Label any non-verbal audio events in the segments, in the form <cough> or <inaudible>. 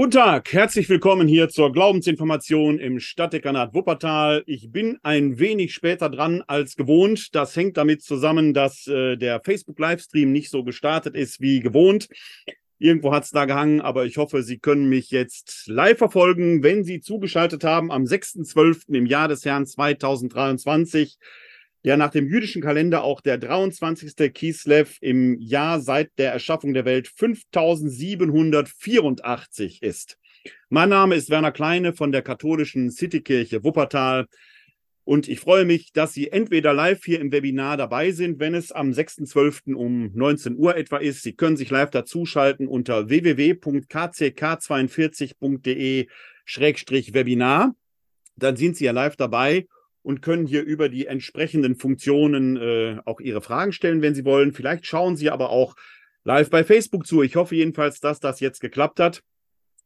Guten Tag, herzlich willkommen hier zur Glaubensinformation im Stadtdekanat Wuppertal. Ich bin ein wenig später dran als gewohnt. Das hängt damit zusammen, dass äh, der Facebook-Livestream nicht so gestartet ist wie gewohnt. Irgendwo hat es da gehangen, aber ich hoffe, Sie können mich jetzt live verfolgen, wenn Sie zugeschaltet haben am 6.12. im Jahr des Herrn 2023 der nach dem jüdischen Kalender auch der 23. Kislev im Jahr seit der Erschaffung der Welt 5784 ist. Mein Name ist Werner Kleine von der katholischen Citykirche Wuppertal und ich freue mich, dass Sie entweder live hier im Webinar dabei sind, wenn es am 6.12. um 19 Uhr etwa ist. Sie können sich live dazuschalten unter www.kck42.de-webinar. Dann sind Sie ja live dabei und können hier über die entsprechenden Funktionen äh, auch Ihre Fragen stellen, wenn Sie wollen. Vielleicht schauen Sie aber auch live bei Facebook zu. Ich hoffe jedenfalls, dass das jetzt geklappt hat.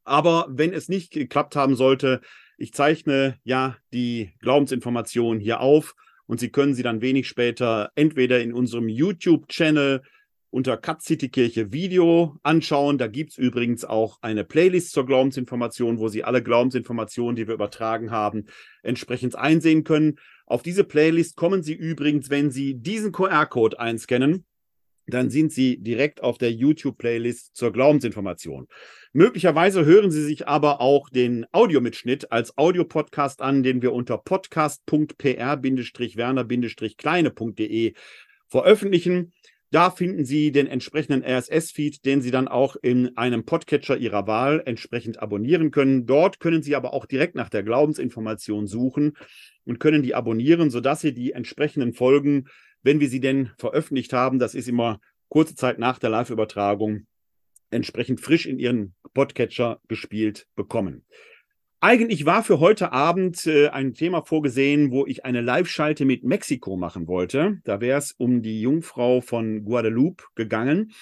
Aber wenn es nicht geklappt haben sollte, ich zeichne ja die Glaubensinformationen hier auf und Sie können sie dann wenig später entweder in unserem YouTube-Channel unter Cut City Kirche Video anschauen. Da gibt es übrigens auch eine Playlist zur Glaubensinformation, wo Sie alle Glaubensinformationen, die wir übertragen haben, entsprechend einsehen können. Auf diese Playlist kommen Sie übrigens, wenn Sie diesen QR-Code einscannen, dann sind Sie direkt auf der YouTube-Playlist zur Glaubensinformation. Möglicherweise hören Sie sich aber auch den Audiomitschnitt als Audiopodcast an, den wir unter podcast.pr-werner-kleine.de veröffentlichen. Da finden Sie den entsprechenden RSS-Feed, den Sie dann auch in einem Podcatcher Ihrer Wahl entsprechend abonnieren können. Dort können Sie aber auch direkt nach der Glaubensinformation suchen und können die abonnieren, sodass Sie die entsprechenden Folgen, wenn wir sie denn veröffentlicht haben, das ist immer kurze Zeit nach der Live-Übertragung, entsprechend frisch in Ihren Podcatcher gespielt bekommen. Eigentlich war für heute Abend äh, ein Thema vorgesehen, wo ich eine Live-Schalte mit Mexiko machen wollte. Da wäre es um die Jungfrau von Guadalupe gegangen.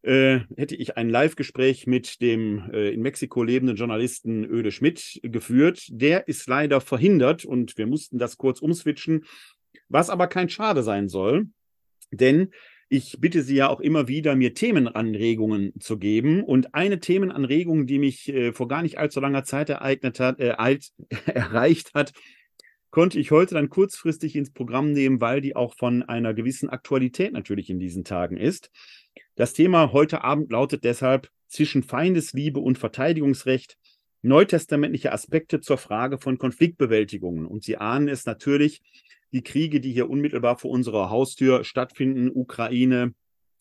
Äh, hätte ich ein Live-Gespräch mit dem äh, in Mexiko lebenden Journalisten Öde Schmidt geführt. Der ist leider verhindert und wir mussten das kurz umswitchen, was aber kein Schade sein soll, denn ich bitte Sie ja auch immer wieder, mir Themenanregungen zu geben. Und eine Themenanregung, die mich äh, vor gar nicht allzu langer Zeit ereignet hat, äh, alt, <laughs> erreicht hat, konnte ich heute dann kurzfristig ins Programm nehmen, weil die auch von einer gewissen Aktualität natürlich in diesen Tagen ist. Das Thema heute Abend lautet deshalb zwischen Feindesliebe und Verteidigungsrecht neutestamentliche Aspekte zur Frage von Konfliktbewältigungen. Und Sie ahnen es natürlich, die Kriege, die hier unmittelbar vor unserer Haustür stattfinden, Ukraine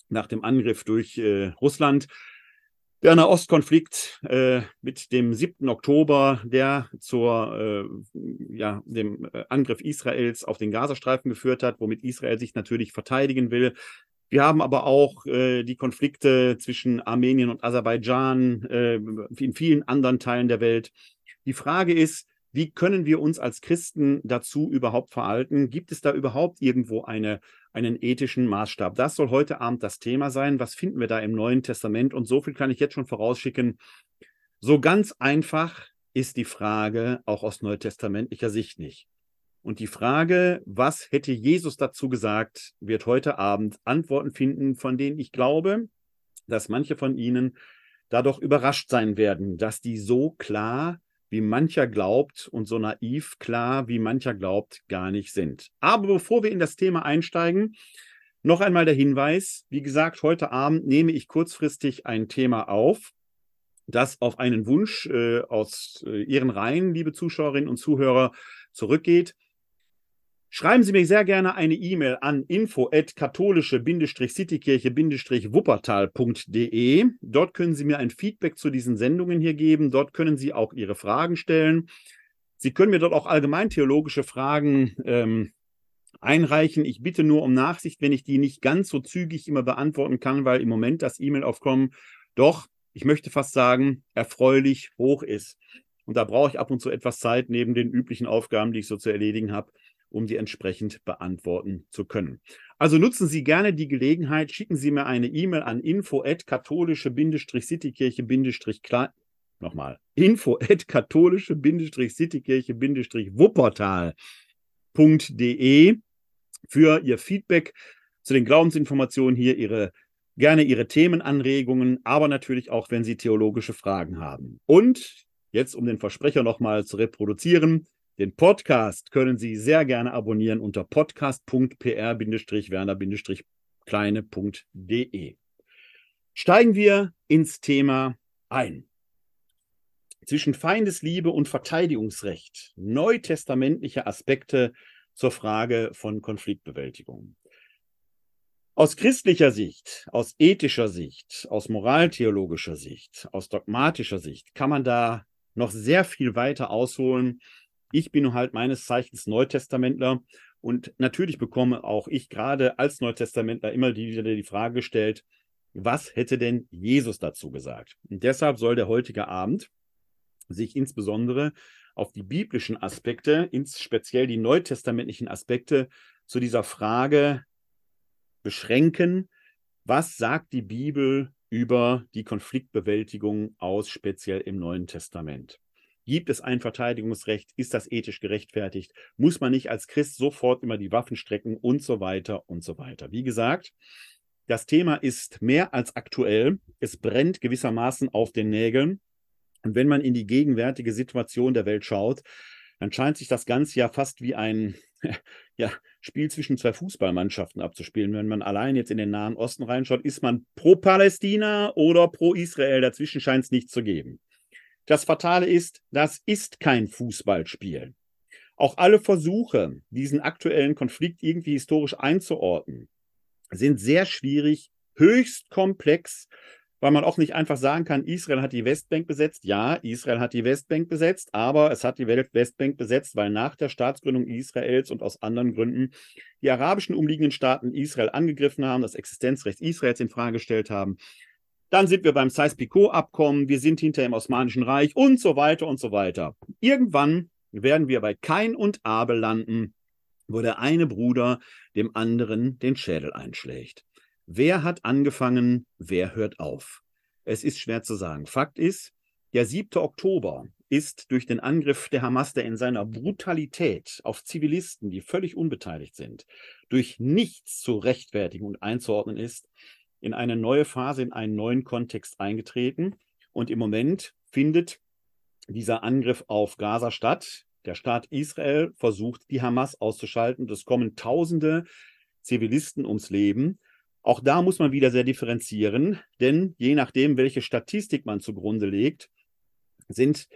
nach dem Angriff durch äh, Russland, der Nahostkonflikt äh, mit dem 7. Oktober, der zur, äh, ja, dem äh, Angriff Israels auf den Gazastreifen geführt hat, womit Israel sich natürlich verteidigen will. Wir haben aber auch äh, die Konflikte zwischen Armenien und Aserbaidschan äh, in vielen anderen Teilen der Welt. Die Frage ist, wie können wir uns als Christen dazu überhaupt verhalten? Gibt es da überhaupt irgendwo eine, einen ethischen Maßstab? Das soll heute Abend das Thema sein. Was finden wir da im Neuen Testament? Und so viel kann ich jetzt schon vorausschicken. So ganz einfach ist die Frage auch aus neutestamentlicher Sicht nicht. Und die Frage, was hätte Jesus dazu gesagt, wird heute Abend Antworten finden, von denen ich glaube, dass manche von Ihnen da doch überrascht sein werden, dass die so klar wie mancher glaubt und so naiv klar, wie mancher glaubt, gar nicht sind. Aber bevor wir in das Thema einsteigen, noch einmal der Hinweis, wie gesagt, heute Abend nehme ich kurzfristig ein Thema auf, das auf einen Wunsch äh, aus äh, Ihren Reihen, liebe Zuschauerinnen und Zuhörer, zurückgeht. Schreiben Sie mir sehr gerne eine E-Mail an info at katholische-citykirche-wuppertal.de. Dort können Sie mir ein Feedback zu diesen Sendungen hier geben. Dort können Sie auch Ihre Fragen stellen. Sie können mir dort auch allgemein theologische Fragen ähm, einreichen. Ich bitte nur um Nachsicht, wenn ich die nicht ganz so zügig immer beantworten kann, weil im Moment das E-Mail-Aufkommen doch, ich möchte fast sagen, erfreulich hoch ist. Und da brauche ich ab und zu etwas Zeit neben den üblichen Aufgaben, die ich so zu erledigen habe um die entsprechend beantworten zu können. Also nutzen Sie gerne die Gelegenheit, schicken Sie mir eine E-Mail an info at katholische-citykirche- nochmal, info at katholische-citykirche-wuppertal.de für Ihr Feedback zu den Glaubensinformationen hier, Ihre gerne Ihre Themenanregungen, aber natürlich auch, wenn Sie theologische Fragen haben. Und jetzt, um den Versprecher nochmal zu reproduzieren, den Podcast können Sie sehr gerne abonnieren unter podcast.pr-werner-kleine.de. Steigen wir ins Thema ein. Zwischen Feindesliebe und Verteidigungsrecht, neutestamentliche Aspekte zur Frage von Konfliktbewältigung. Aus christlicher Sicht, aus ethischer Sicht, aus moraltheologischer Sicht, aus dogmatischer Sicht kann man da noch sehr viel weiter ausholen ich bin halt meines Zeichens Neutestamentler und natürlich bekomme auch ich gerade als Neutestamentler immer wieder die Frage gestellt, was hätte denn Jesus dazu gesagt? Und deshalb soll der heutige Abend sich insbesondere auf die biblischen Aspekte, ins speziell die neutestamentlichen Aspekte zu dieser Frage beschränken, was sagt die Bibel über die Konfliktbewältigung aus, speziell im Neuen Testament? Gibt es ein Verteidigungsrecht? Ist das ethisch gerechtfertigt? Muss man nicht als Christ sofort immer die Waffen strecken und so weiter und so weiter? Wie gesagt, das Thema ist mehr als aktuell. Es brennt gewissermaßen auf den Nägeln. Und wenn man in die gegenwärtige Situation der Welt schaut, dann scheint sich das Ganze ja fast wie ein <laughs> ja, Spiel zwischen zwei Fußballmannschaften abzuspielen. Wenn man allein jetzt in den Nahen Osten reinschaut, ist man pro Palästina oder pro Israel. Dazwischen scheint es nichts zu geben. Das Fatale ist, das ist kein Fußballspiel. Auch alle Versuche, diesen aktuellen Konflikt irgendwie historisch einzuordnen, sind sehr schwierig, höchst komplex, weil man auch nicht einfach sagen kann, Israel hat die Westbank besetzt. Ja, Israel hat die Westbank besetzt, aber es hat die Westbank besetzt, weil nach der Staatsgründung Israels und aus anderen Gründen die arabischen umliegenden Staaten Israel angegriffen haben, das Existenzrecht Israels in Frage gestellt haben. Dann sind wir beim Sykes-Picot-Abkommen, wir sind hinter dem Osmanischen Reich und so weiter und so weiter. Irgendwann werden wir bei Kain und Abel landen, wo der eine Bruder dem anderen den Schädel einschlägt. Wer hat angefangen, wer hört auf? Es ist schwer zu sagen. Fakt ist, der 7. Oktober ist durch den Angriff der Hamas, der in seiner Brutalität auf Zivilisten, die völlig unbeteiligt sind, durch nichts zu rechtfertigen und einzuordnen ist, in eine neue Phase, in einen neuen Kontext eingetreten. Und im Moment findet dieser Angriff auf Gaza statt. Der Staat Israel versucht, die Hamas auszuschalten. Es kommen Tausende Zivilisten ums Leben. Auch da muss man wieder sehr differenzieren, denn je nachdem, welche Statistik man zugrunde legt, sind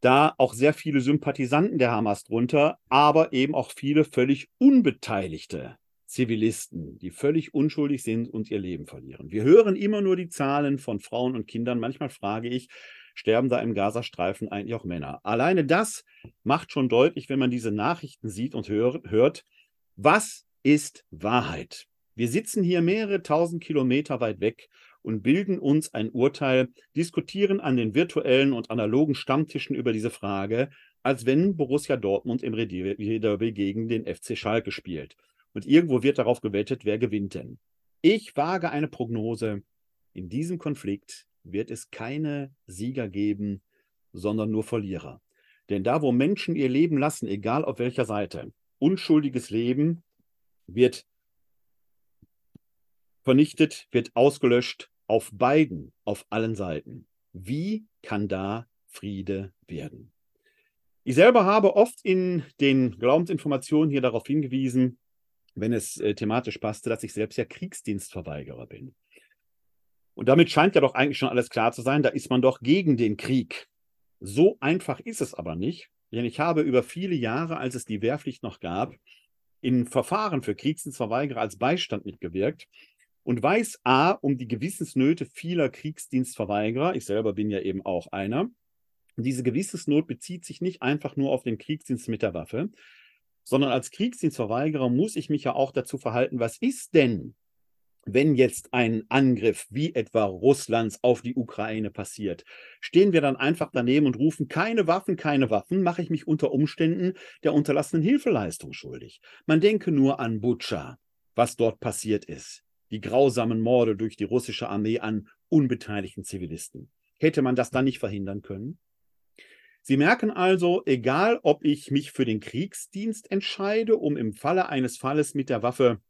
da auch sehr viele Sympathisanten der Hamas drunter, aber eben auch viele völlig Unbeteiligte Zivilisten, die völlig unschuldig sind und ihr Leben verlieren. Wir hören immer nur die Zahlen von Frauen und Kindern. Manchmal frage ich, sterben da im Gazastreifen eigentlich auch Männer? Alleine das macht schon deutlich, wenn man diese Nachrichten sieht und hör, hört, was ist Wahrheit? Wir sitzen hier mehrere tausend Kilometer weit weg und bilden uns ein Urteil, diskutieren an den virtuellen und analogen Stammtischen über diese Frage, als wenn Borussia Dortmund im Derby gegen den FC Schalke spielt. Und irgendwo wird darauf gewettet, wer gewinnt denn. Ich wage eine Prognose. In diesem Konflikt wird es keine Sieger geben, sondern nur Verlierer. Denn da, wo Menschen ihr Leben lassen, egal auf welcher Seite, unschuldiges Leben wird vernichtet, wird ausgelöscht auf beiden, auf allen Seiten. Wie kann da Friede werden? Ich selber habe oft in den Glaubensinformationen hier darauf hingewiesen, wenn es äh, thematisch passte, dass ich selbst ja Kriegsdienstverweigerer bin. Und damit scheint ja doch eigentlich schon alles klar zu sein, da ist man doch gegen den Krieg. So einfach ist es aber nicht, denn ich habe über viele Jahre, als es die Wehrpflicht noch gab, in Verfahren für Kriegsdienstverweigerer als Beistand mitgewirkt und weiß A um die Gewissensnöte vieler Kriegsdienstverweigerer. Ich selber bin ja eben auch einer. diese Gewissensnot bezieht sich nicht einfach nur auf den Kriegsdienst mit der Waffe, sondern als Kriegsdienstverweigerer muss ich mich ja auch dazu verhalten, was ist denn, wenn jetzt ein Angriff wie etwa Russlands auf die Ukraine passiert? Stehen wir dann einfach daneben und rufen keine Waffen, keine Waffen, mache ich mich unter Umständen der unterlassenen Hilfeleistung schuldig. Man denke nur an Butscha, was dort passiert ist. Die grausamen Morde durch die russische Armee an unbeteiligten Zivilisten. Hätte man das dann nicht verhindern können? Sie merken also, egal ob ich mich für den Kriegsdienst entscheide, um im Falle eines Falles mit der Waffe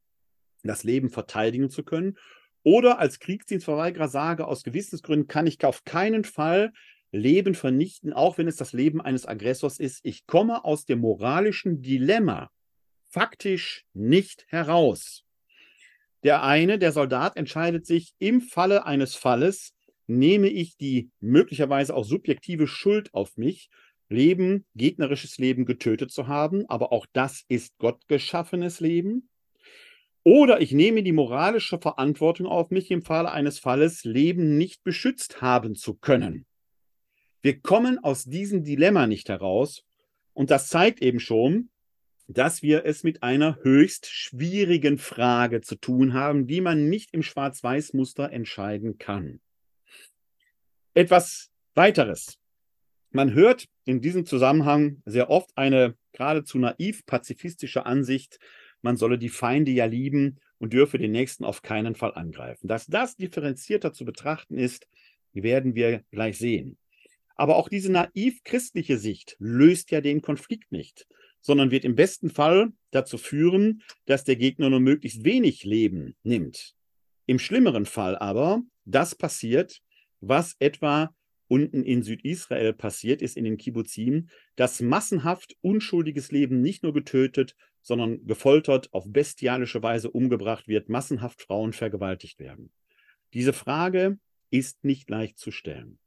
das Leben verteidigen zu können, oder als Kriegsdienstverweigerer sage, aus Gewissensgründen kann ich auf keinen Fall Leben vernichten, auch wenn es das Leben eines Aggressors ist. Ich komme aus dem moralischen Dilemma faktisch nicht heraus. Der eine, der Soldat, entscheidet sich im Falle eines Falles, nehme ich die möglicherweise auch subjektive Schuld auf mich, Leben, gegnerisches Leben getötet zu haben, aber auch das ist gottgeschaffenes Leben. Oder ich nehme die moralische Verantwortung auf mich, im Falle eines Falles Leben nicht beschützt haben zu können. Wir kommen aus diesem Dilemma nicht heraus. Und das zeigt eben schon, dass wir es mit einer höchst schwierigen Frage zu tun haben, die man nicht im Schwarz-Weiß-Muster entscheiden kann. Etwas weiteres. Man hört in diesem Zusammenhang sehr oft eine geradezu naiv pazifistische Ansicht, man solle die Feinde ja lieben und dürfe den Nächsten auf keinen Fall angreifen. Dass das differenzierter zu betrachten ist, werden wir gleich sehen. Aber auch diese naiv christliche Sicht löst ja den Konflikt nicht, sondern wird im besten Fall dazu führen, dass der Gegner nur möglichst wenig Leben nimmt. Im schlimmeren Fall aber, das passiert, was etwa unten in Südisrael passiert ist, in den Kibbuzim, dass massenhaft unschuldiges Leben nicht nur getötet, sondern gefoltert, auf bestialische Weise umgebracht wird, massenhaft Frauen vergewaltigt werden. Diese Frage ist nicht leicht zu stellen.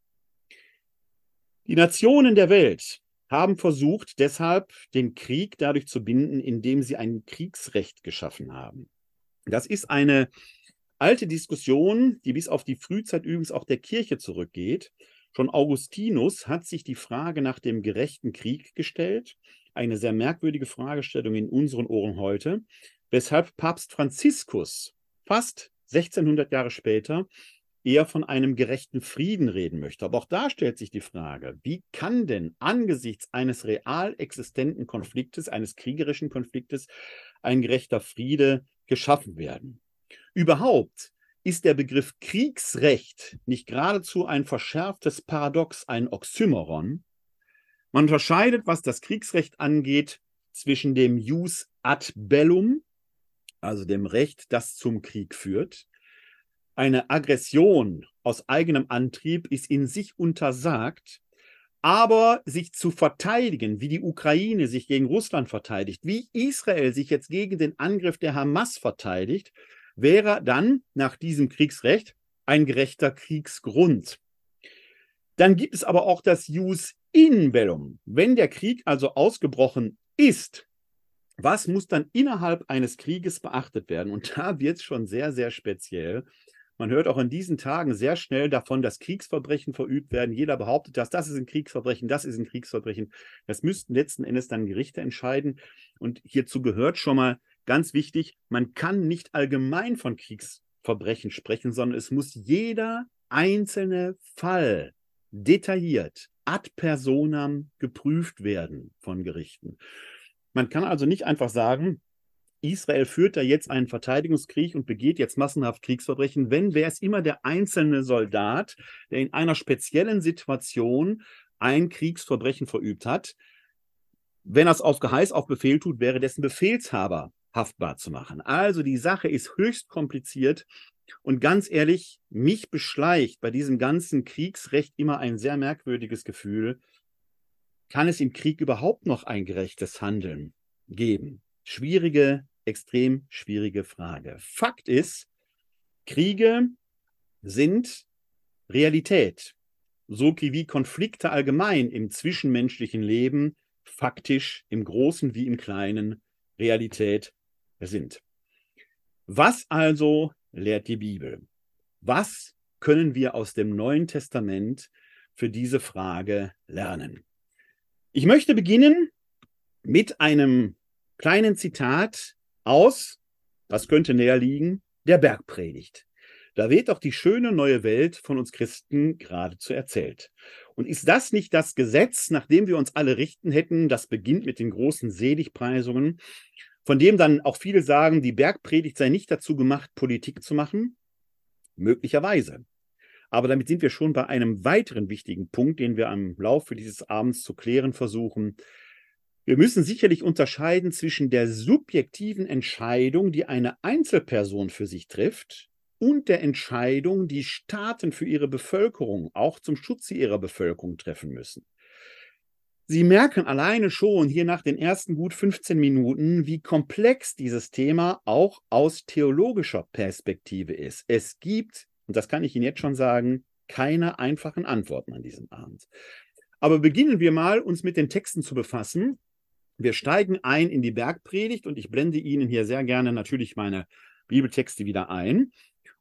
Die Nationen der Welt haben versucht, deshalb den Krieg dadurch zu binden, indem sie ein Kriegsrecht geschaffen haben. Das ist eine alte Diskussion, die bis auf die Frühzeit übrigens auch der Kirche zurückgeht. Schon Augustinus hat sich die Frage nach dem gerechten Krieg gestellt, eine sehr merkwürdige Fragestellung in unseren Ohren heute, weshalb Papst Franziskus fast 1600 Jahre später eher von einem gerechten Frieden reden möchte. Aber auch da stellt sich die Frage, wie kann denn angesichts eines real existenten Konfliktes, eines kriegerischen Konfliktes, ein gerechter Friede geschaffen werden? Überhaupt ist der Begriff Kriegsrecht nicht geradezu ein verschärftes Paradox, ein Oxymoron? Man unterscheidet, was das Kriegsrecht angeht, zwischen dem Jus ad bellum, also dem Recht, das zum Krieg führt, eine Aggression aus eigenem Antrieb ist in sich untersagt, aber sich zu verteidigen, wie die Ukraine sich gegen Russland verteidigt, wie Israel sich jetzt gegen den Angriff der Hamas verteidigt, wäre dann nach diesem Kriegsrecht ein gerechter Kriegsgrund. Dann gibt es aber auch das Jus in bellum. Wenn der Krieg also ausgebrochen ist, was muss dann innerhalb eines Krieges beachtet werden? Und da wird es schon sehr, sehr speziell. Man hört auch in diesen Tagen sehr schnell davon, dass Kriegsverbrechen verübt werden. Jeder behauptet das, das ist ein Kriegsverbrechen, das ist ein Kriegsverbrechen. Das müssten letzten Endes dann Gerichte entscheiden. Und hierzu gehört schon mal ganz wichtig, man kann nicht allgemein von Kriegsverbrechen sprechen, sondern es muss jeder einzelne Fall detailliert ad personam geprüft werden von Gerichten. Man kann also nicht einfach sagen, Israel führt da jetzt einen Verteidigungskrieg und begeht jetzt massenhaft Kriegsverbrechen, wenn wäre es immer der einzelne Soldat, der in einer speziellen Situation ein Kriegsverbrechen verübt hat. Wenn er es auf Geheiß, auf Befehl tut, wäre dessen Befehlshaber haftbar zu machen. Also die Sache ist höchst kompliziert und ganz ehrlich, mich beschleicht bei diesem ganzen Kriegsrecht immer ein sehr merkwürdiges Gefühl. Kann es im Krieg überhaupt noch ein gerechtes Handeln geben? Schwierige extrem schwierige Frage. Fakt ist, Kriege sind Realität, so wie Konflikte allgemein im zwischenmenschlichen Leben faktisch im Großen wie im Kleinen Realität sind. Was also lehrt die Bibel? Was können wir aus dem Neuen Testament für diese Frage lernen? Ich möchte beginnen mit einem kleinen Zitat aus, was könnte näher liegen, der Bergpredigt. Da wird doch die schöne neue Welt von uns Christen geradezu erzählt. Und ist das nicht das Gesetz, nach dem wir uns alle richten hätten? Das beginnt mit den großen Seligpreisungen, von dem dann auch viele sagen, die Bergpredigt sei nicht dazu gemacht, Politik zu machen? Möglicherweise. Aber damit sind wir schon bei einem weiteren wichtigen Punkt, den wir am Laufe dieses Abends zu klären versuchen. Wir müssen sicherlich unterscheiden zwischen der subjektiven Entscheidung, die eine Einzelperson für sich trifft, und der Entscheidung, die Staaten für ihre Bevölkerung, auch zum Schutze ihrer Bevölkerung treffen müssen. Sie merken alleine schon hier nach den ersten gut 15 Minuten, wie komplex dieses Thema auch aus theologischer Perspektive ist. Es gibt, und das kann ich Ihnen jetzt schon sagen, keine einfachen Antworten an diesem Abend. Aber beginnen wir mal, uns mit den Texten zu befassen. Wir steigen ein in die Bergpredigt und ich blende Ihnen hier sehr gerne natürlich meine Bibeltexte wieder ein.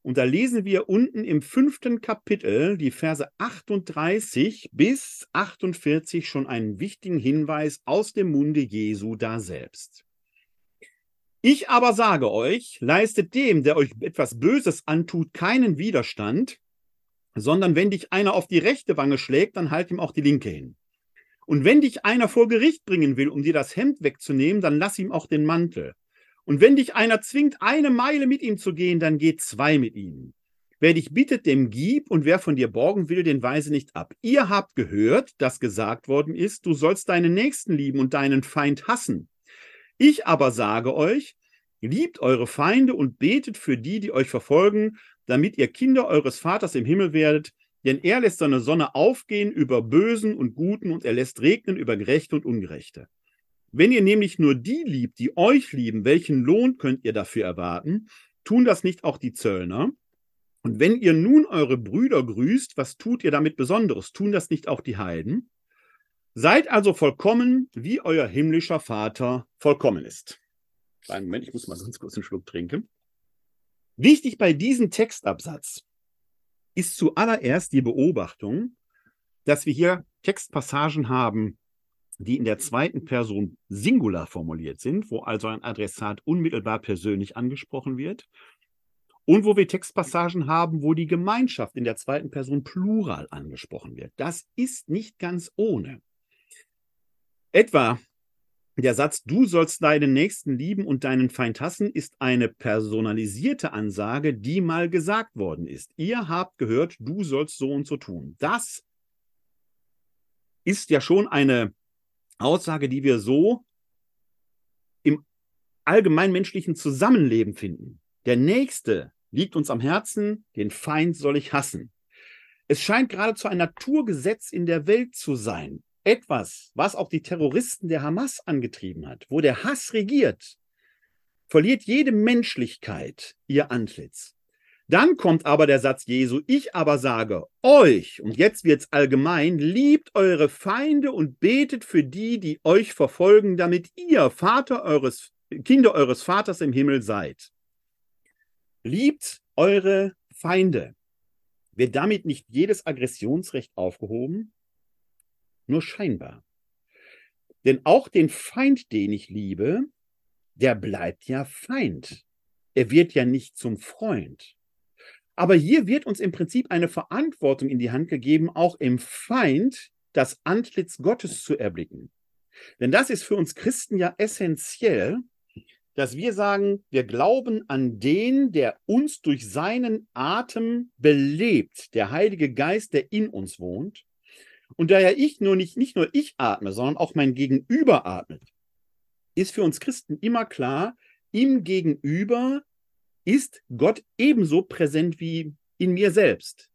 Und da lesen wir unten im fünften Kapitel die Verse 38 bis 48 schon einen wichtigen Hinweis aus dem Munde Jesu da selbst. Ich aber sage euch, leistet dem, der euch etwas Böses antut, keinen Widerstand, sondern wenn dich einer auf die rechte Wange schlägt, dann halt ihm auch die linke hin. Und wenn dich einer vor Gericht bringen will, um dir das Hemd wegzunehmen, dann lass ihm auch den Mantel. Und wenn dich einer zwingt, eine Meile mit ihm zu gehen, dann geh zwei mit ihm. Wer dich bittet, dem gib, und wer von dir borgen will, den weise nicht ab. Ihr habt gehört, dass gesagt worden ist, du sollst deinen Nächsten lieben und deinen Feind hassen. Ich aber sage euch, liebt eure Feinde und betet für die, die euch verfolgen, damit ihr Kinder eures Vaters im Himmel werdet, denn er lässt seine Sonne aufgehen über Bösen und Guten und er lässt regnen über Gerechte und Ungerechte. Wenn ihr nämlich nur die liebt, die euch lieben, welchen Lohn könnt ihr dafür erwarten? Tun das nicht auch die Zöllner? Und wenn ihr nun eure Brüder grüßt, was tut ihr damit Besonderes? Tun das nicht auch die Heiden? Seid also vollkommen, wie euer himmlischer Vater vollkommen ist. Einen Moment, ich muss mal ganz kurz einen Schluck trinken. Wichtig bei diesem Textabsatz ist zuallererst die Beobachtung, dass wir hier Textpassagen haben, die in der zweiten Person Singular formuliert sind, wo also ein Adressat unmittelbar persönlich angesprochen wird. Und wo wir Textpassagen haben, wo die Gemeinschaft in der zweiten Person Plural angesprochen wird. Das ist nicht ganz ohne. Etwa der Satz, du sollst deinen Nächsten lieben und deinen Feind hassen, ist eine personalisierte Ansage, die mal gesagt worden ist. Ihr habt gehört, du sollst so und so tun. Das ist ja schon eine Aussage, die wir so im allgemeinmenschlichen Zusammenleben finden. Der Nächste liegt uns am Herzen, den Feind soll ich hassen. Es scheint geradezu ein Naturgesetz in der Welt zu sein. Etwas, was auch die Terroristen der Hamas angetrieben hat, wo der Hass regiert, verliert jede Menschlichkeit ihr Antlitz. Dann kommt aber der Satz Jesu, ich aber sage euch, und jetzt wird's allgemein, liebt eure Feinde und betet für die, die euch verfolgen, damit ihr Vater eures, Kinder eures Vaters im Himmel seid. Liebt eure Feinde. Wird damit nicht jedes Aggressionsrecht aufgehoben? Nur scheinbar. Denn auch den Feind, den ich liebe, der bleibt ja Feind. Er wird ja nicht zum Freund. Aber hier wird uns im Prinzip eine Verantwortung in die Hand gegeben, auch im Feind das Antlitz Gottes zu erblicken. Denn das ist für uns Christen ja essentiell, dass wir sagen, wir glauben an den, der uns durch seinen Atem belebt, der Heilige Geist, der in uns wohnt. Und da ja ich nur nicht, nicht nur ich atme, sondern auch mein Gegenüber atmet, ist für uns Christen immer klar, im Gegenüber ist Gott ebenso präsent wie in mir selbst.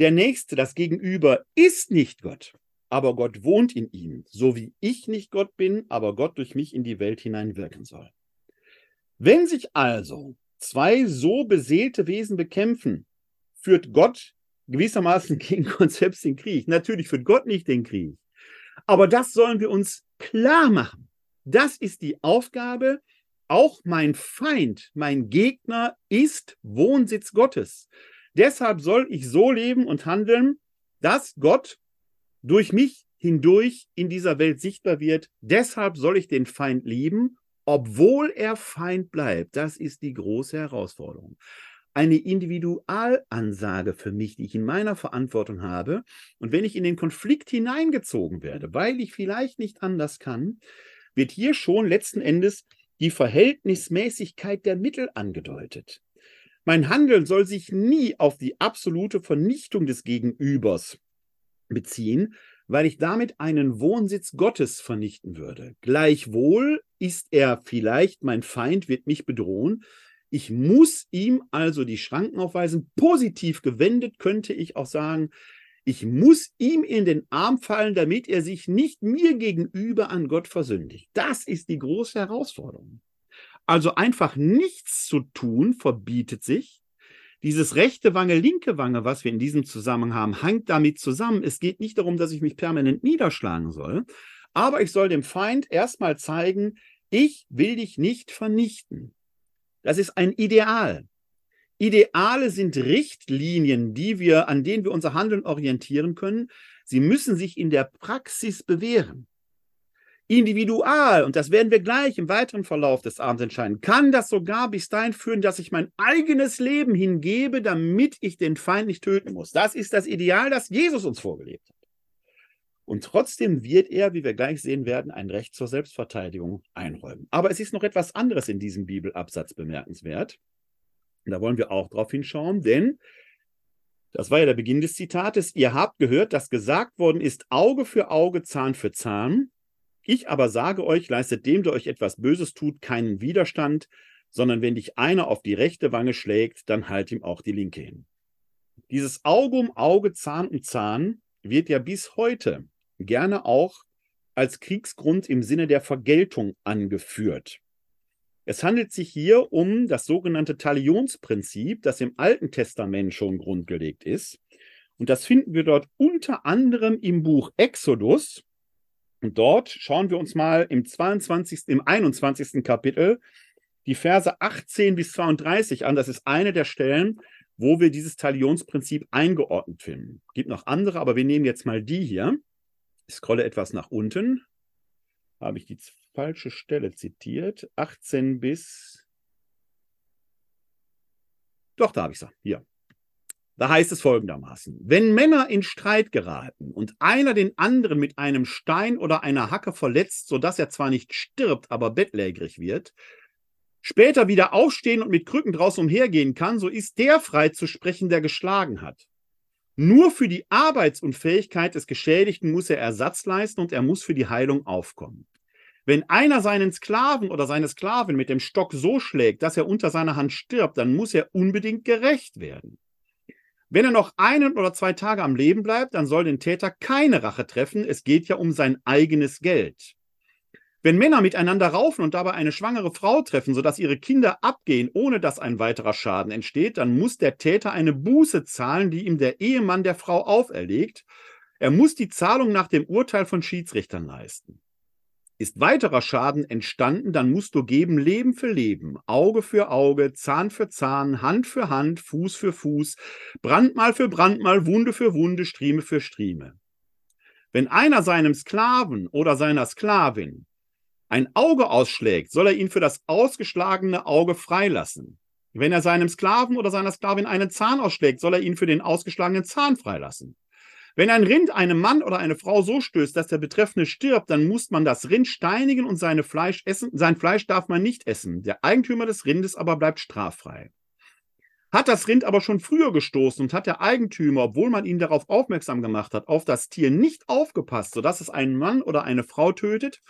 Der Nächste, das Gegenüber, ist nicht Gott, aber Gott wohnt in ihm, so wie ich nicht Gott bin, aber Gott durch mich in die Welt hinein wirken soll. Wenn sich also zwei so beseelte Wesen bekämpfen, führt Gott gewissermaßen <laughs> gegen Gott selbst den Krieg. Natürlich führt Gott nicht den Krieg. Aber das sollen wir uns klar machen. Das ist die Aufgabe auch mein Feind, mein Gegner ist Wohnsitz Gottes. Deshalb soll ich so leben und handeln, dass Gott durch mich hindurch in dieser Welt sichtbar wird. Deshalb soll ich den Feind lieben, obwohl er Feind bleibt. Das ist die große Herausforderung. Eine Individualansage für mich, die ich in meiner Verantwortung habe. Und wenn ich in den Konflikt hineingezogen werde, weil ich vielleicht nicht anders kann, wird hier schon letzten Endes die Verhältnismäßigkeit der Mittel angedeutet. Mein Handeln soll sich nie auf die absolute Vernichtung des Gegenübers beziehen, weil ich damit einen Wohnsitz Gottes vernichten würde. Gleichwohl ist er vielleicht mein Feind, wird mich bedrohen. Ich muss ihm also die Schranken aufweisen. Positiv gewendet könnte ich auch sagen, ich muss ihm in den Arm fallen, damit er sich nicht mir gegenüber an Gott versündigt. Das ist die große Herausforderung. Also einfach nichts zu tun verbietet sich. Dieses rechte Wange, linke Wange, was wir in diesem Zusammenhang haben, hängt damit zusammen. Es geht nicht darum, dass ich mich permanent niederschlagen soll, aber ich soll dem Feind erstmal zeigen, ich will dich nicht vernichten. Das ist ein Ideal. Ideale sind Richtlinien, die wir, an denen wir unser Handeln orientieren können. Sie müssen sich in der Praxis bewähren. Individual, und das werden wir gleich im weiteren Verlauf des Abends entscheiden, kann das sogar bis dahin führen, dass ich mein eigenes Leben hingebe, damit ich den Feind nicht töten muss. Das ist das Ideal, das Jesus uns vorgelebt hat. Und trotzdem wird er, wie wir gleich sehen werden, ein Recht zur Selbstverteidigung einräumen. Aber es ist noch etwas anderes in diesem Bibelabsatz bemerkenswert. Da wollen wir auch drauf hinschauen, denn das war ja der Beginn des Zitates. Ihr habt gehört, dass gesagt worden ist, Auge für Auge, Zahn für Zahn. Ich aber sage euch, leistet dem, der euch etwas Böses tut, keinen Widerstand, sondern wenn dich einer auf die rechte Wange schlägt, dann halt ihm auch die linke hin. Dieses Auge um Auge, Zahn um Zahn wird ja bis heute gerne auch als Kriegsgrund im Sinne der Vergeltung angeführt. Es handelt sich hier um das sogenannte Talionsprinzip, das im Alten Testament schon grundgelegt ist. Und das finden wir dort unter anderem im Buch Exodus. Und dort schauen wir uns mal im 22., im 21. Kapitel die Verse 18 bis 32 an. Das ist eine der Stellen, wo wir dieses Talionsprinzip eingeordnet finden. Es gibt noch andere, aber wir nehmen jetzt mal die hier. Ich scrolle etwas nach unten. Habe ich die falsche Stelle zitiert. 18 bis. Doch, da habe ich sie. Hier. Da heißt es folgendermaßen: Wenn Männer in Streit geraten und einer den anderen mit einem Stein oder einer Hacke verletzt, sodass er zwar nicht stirbt, aber bettlägerig wird, später wieder aufstehen und mit Krücken draußen umhergehen kann, so ist der frei zu sprechen, der geschlagen hat. Nur für die Arbeitsunfähigkeit des Geschädigten muss er Ersatz leisten und er muss für die Heilung aufkommen. Wenn einer seinen Sklaven oder seine Sklavin mit dem Stock so schlägt, dass er unter seiner Hand stirbt, dann muss er unbedingt gerecht werden. Wenn er noch einen oder zwei Tage am Leben bleibt, dann soll den Täter keine Rache treffen. Es geht ja um sein eigenes Geld. Wenn Männer miteinander raufen und dabei eine schwangere Frau treffen, sodass ihre Kinder abgehen, ohne dass ein weiterer Schaden entsteht, dann muss der Täter eine Buße zahlen, die ihm der Ehemann der Frau auferlegt. Er muss die Zahlung nach dem Urteil von Schiedsrichtern leisten. Ist weiterer Schaden entstanden, dann musst du geben Leben für Leben, Auge für Auge, Zahn für Zahn, Hand für Hand, Fuß für Fuß, Brandmal für Brandmal, Wunde für Wunde, Strieme für Strieme. Wenn einer seinem Sklaven oder seiner Sklavin ein Auge ausschlägt, soll er ihn für das ausgeschlagene Auge freilassen. Wenn er seinem Sklaven oder seiner Sklavin einen Zahn ausschlägt, soll er ihn für den ausgeschlagenen Zahn freilassen. Wenn ein Rind einem Mann oder eine Frau so stößt, dass der Betreffende stirbt, dann muss man das Rind steinigen und seine Fleisch essen. Sein Fleisch darf man nicht essen. Der Eigentümer des Rindes aber bleibt straffrei. Hat das Rind aber schon früher gestoßen und hat der Eigentümer, obwohl man ihn darauf aufmerksam gemacht hat, auf das Tier nicht aufgepasst, sodass es einen Mann oder eine Frau tötet,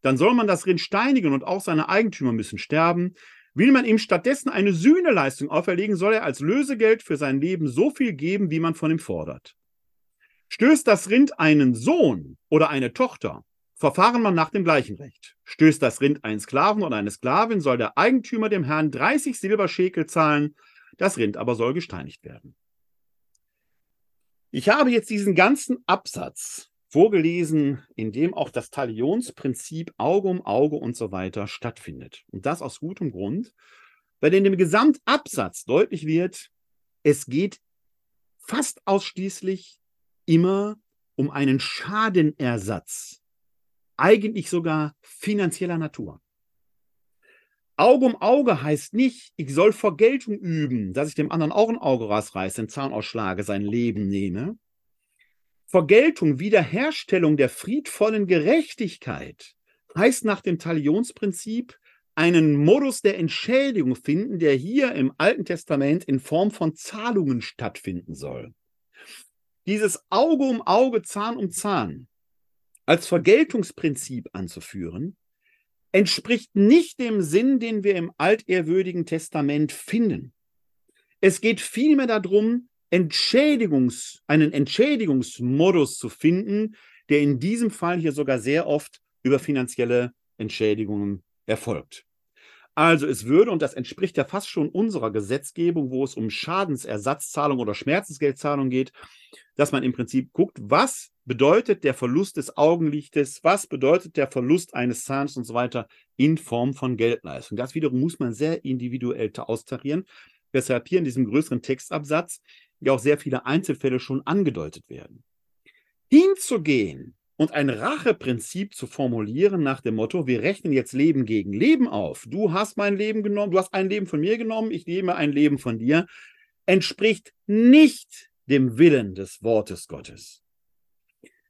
dann soll man das Rind steinigen und auch seine Eigentümer müssen sterben. Will man ihm stattdessen eine Sühneleistung auferlegen, soll er als Lösegeld für sein Leben so viel geben, wie man von ihm fordert. Stößt das Rind einen Sohn oder eine Tochter, verfahren man nach dem gleichen Recht. Stößt das Rind einen Sklaven oder eine Sklavin, soll der Eigentümer dem Herrn 30 Silberschekel zahlen, das Rind aber soll gesteinigt werden. Ich habe jetzt diesen ganzen Absatz vorgelesen, in dem auch das Talionsprinzip Auge um Auge und so weiter stattfindet. Und das aus gutem Grund, weil in dem Gesamtabsatz deutlich wird, es geht fast ausschließlich immer um einen Schadenersatz, eigentlich sogar finanzieller Natur. Auge um Auge heißt nicht, ich soll Vergeltung üben, dass ich dem anderen auch ein Auge rausreiße, den Zahn ausschlage, sein Leben nehme. Vergeltung, Wiederherstellung der friedvollen Gerechtigkeit heißt nach dem Talionsprinzip einen Modus der Entschädigung finden, der hier im Alten Testament in Form von Zahlungen stattfinden soll dieses Auge um Auge, Zahn um Zahn als Vergeltungsprinzip anzuführen, entspricht nicht dem Sinn, den wir im altehrwürdigen Testament finden. Es geht vielmehr darum, Entschädigungs, einen Entschädigungsmodus zu finden, der in diesem Fall hier sogar sehr oft über finanzielle Entschädigungen erfolgt. Also es würde, und das entspricht ja fast schon unserer Gesetzgebung, wo es um Schadensersatzzahlung oder Schmerzensgeldzahlung geht, dass man im Prinzip guckt, was bedeutet der Verlust des Augenlichtes, was bedeutet der Verlust eines Zahns und so weiter in Form von Geldleistung. Das wiederum muss man sehr individuell austarieren, weshalb hier in diesem größeren Textabsatz ja auch sehr viele Einzelfälle schon angedeutet werden. Hinzugehen und ein Racheprinzip zu formulieren nach dem Motto, wir rechnen jetzt Leben gegen Leben auf. Du hast mein Leben genommen, du hast ein Leben von mir genommen, ich nehme ein Leben von dir, entspricht nicht dem Willen des Wortes Gottes.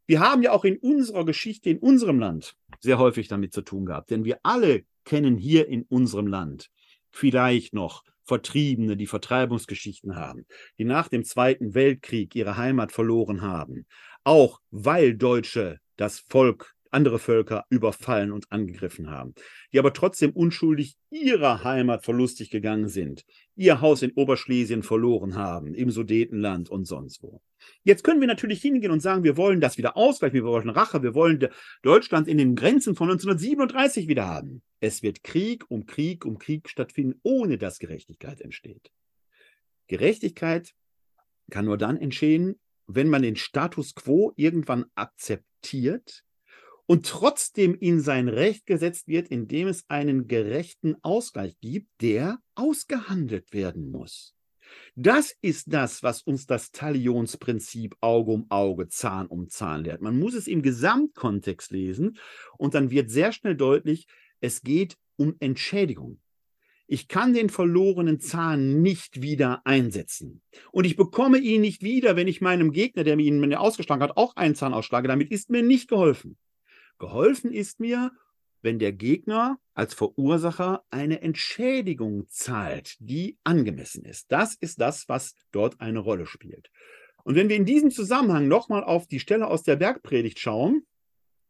Wir haben ja auch in unserer Geschichte in unserem Land sehr häufig damit zu tun gehabt, denn wir alle kennen hier in unserem Land vielleicht noch Vertriebene, die Vertreibungsgeschichten haben, die nach dem Zweiten Weltkrieg ihre Heimat verloren haben, auch weil Deutsche das Volk, andere Völker überfallen und angegriffen haben, die aber trotzdem unschuldig ihrer Heimat verlustig gegangen sind, ihr Haus in Oberschlesien verloren haben, im Sudetenland und sonst wo. Jetzt können wir natürlich hingehen und sagen, wir wollen das wieder ausgleichen, wir wollen Rache, wir wollen Deutschland in den Grenzen von 1937 wieder haben. Es wird Krieg um Krieg um Krieg stattfinden, ohne dass Gerechtigkeit entsteht. Gerechtigkeit kann nur dann entstehen, wenn man den Status quo irgendwann akzeptiert und trotzdem in sein Recht gesetzt wird, indem es einen gerechten Ausgleich gibt, der ausgehandelt werden muss. Das ist das, was uns das Talionsprinzip Auge um Auge, Zahn um Zahn lehrt. Man muss es im Gesamtkontext lesen und dann wird sehr schnell deutlich, es geht um Entschädigung. Ich kann den verlorenen Zahn nicht wieder einsetzen. Und ich bekomme ihn nicht wieder, wenn ich meinem Gegner, der mir ihn ausgeschlagen hat, auch einen Zahn ausschlage. Damit ist mir nicht geholfen. Geholfen ist mir, wenn der Gegner als Verursacher eine Entschädigung zahlt, die angemessen ist. Das ist das, was dort eine Rolle spielt. Und wenn wir in diesem Zusammenhang nochmal auf die Stelle aus der Bergpredigt schauen,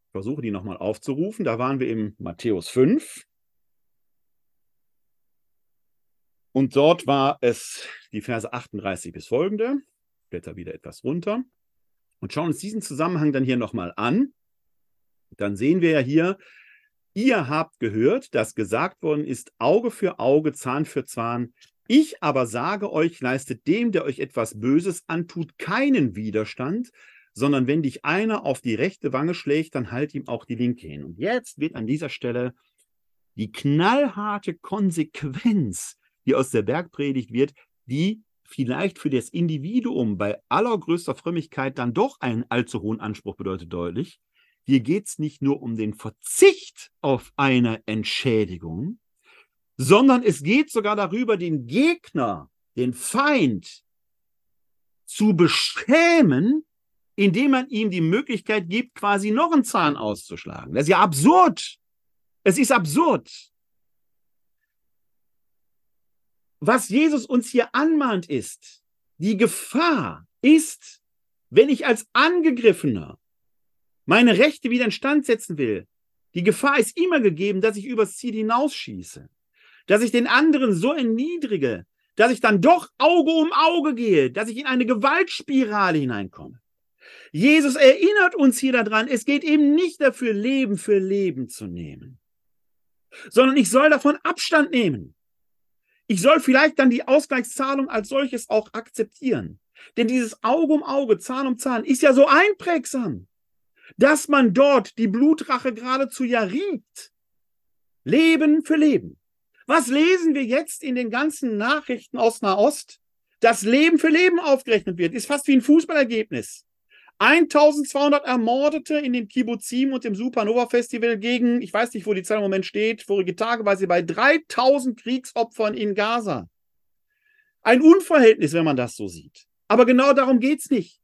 ich versuche die nochmal aufzurufen, da waren wir im Matthäus 5, Und dort war es die Verse 38 bis folgende. Blätter wieder etwas runter und schauen uns diesen Zusammenhang dann hier nochmal an. Dann sehen wir ja hier, ihr habt gehört, dass gesagt worden ist, Auge für Auge, Zahn für Zahn. Ich aber sage euch, leistet dem, der euch etwas Böses antut, keinen Widerstand, sondern wenn dich einer auf die rechte Wange schlägt, dann halt ihm auch die linke hin. Und jetzt wird an dieser Stelle die knallharte Konsequenz die aus der Bergpredigt wird, die vielleicht für das Individuum bei allergrößter Frömmigkeit dann doch einen allzu hohen Anspruch bedeutet deutlich. Hier geht es nicht nur um den Verzicht auf eine Entschädigung, sondern es geht sogar darüber, den Gegner, den Feind zu beschämen, indem man ihm die Möglichkeit gibt, quasi noch einen Zahn auszuschlagen. Das ist ja absurd. Es ist absurd. Was Jesus uns hier anmahnt, ist, die Gefahr ist, wenn ich als Angegriffener meine Rechte wieder in Stand setzen will, die Gefahr ist immer gegeben, dass ich übers Ziel hinausschieße, dass ich den anderen so erniedrige, dass ich dann doch Auge um Auge gehe, dass ich in eine Gewaltspirale hineinkomme. Jesus erinnert uns hier daran, es geht eben nicht dafür, Leben für Leben zu nehmen, sondern ich soll davon Abstand nehmen. Ich soll vielleicht dann die Ausgleichszahlung als solches auch akzeptieren. Denn dieses Auge um Auge, Zahn um Zahn ist ja so einprägsam, dass man dort die Blutrache geradezu ja riecht. Leben für Leben. Was lesen wir jetzt in den ganzen Nachrichten aus Nahost? Das Leben für Leben aufgerechnet wird, ist fast wie ein Fußballergebnis. 1200 Ermordete in den Kibbuzim und dem Supernova Festival gegen, ich weiß nicht, wo die Zahl im Moment steht, vorige Tage war sie bei 3000 Kriegsopfern in Gaza. Ein Unverhältnis, wenn man das so sieht. Aber genau darum geht's nicht.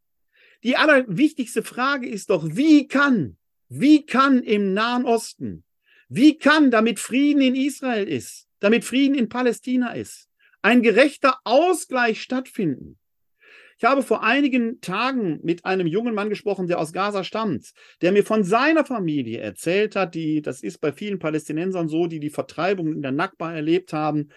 Die allerwichtigste Frage ist doch, wie kann, wie kann im Nahen Osten, wie kann, damit Frieden in Israel ist, damit Frieden in Palästina ist, ein gerechter Ausgleich stattfinden? Ich habe vor einigen Tagen mit einem jungen Mann gesprochen, der aus Gaza stammt, der mir von seiner Familie erzählt hat, die, das ist bei vielen Palästinensern so, die die Vertreibung in der Nakba erlebt haben,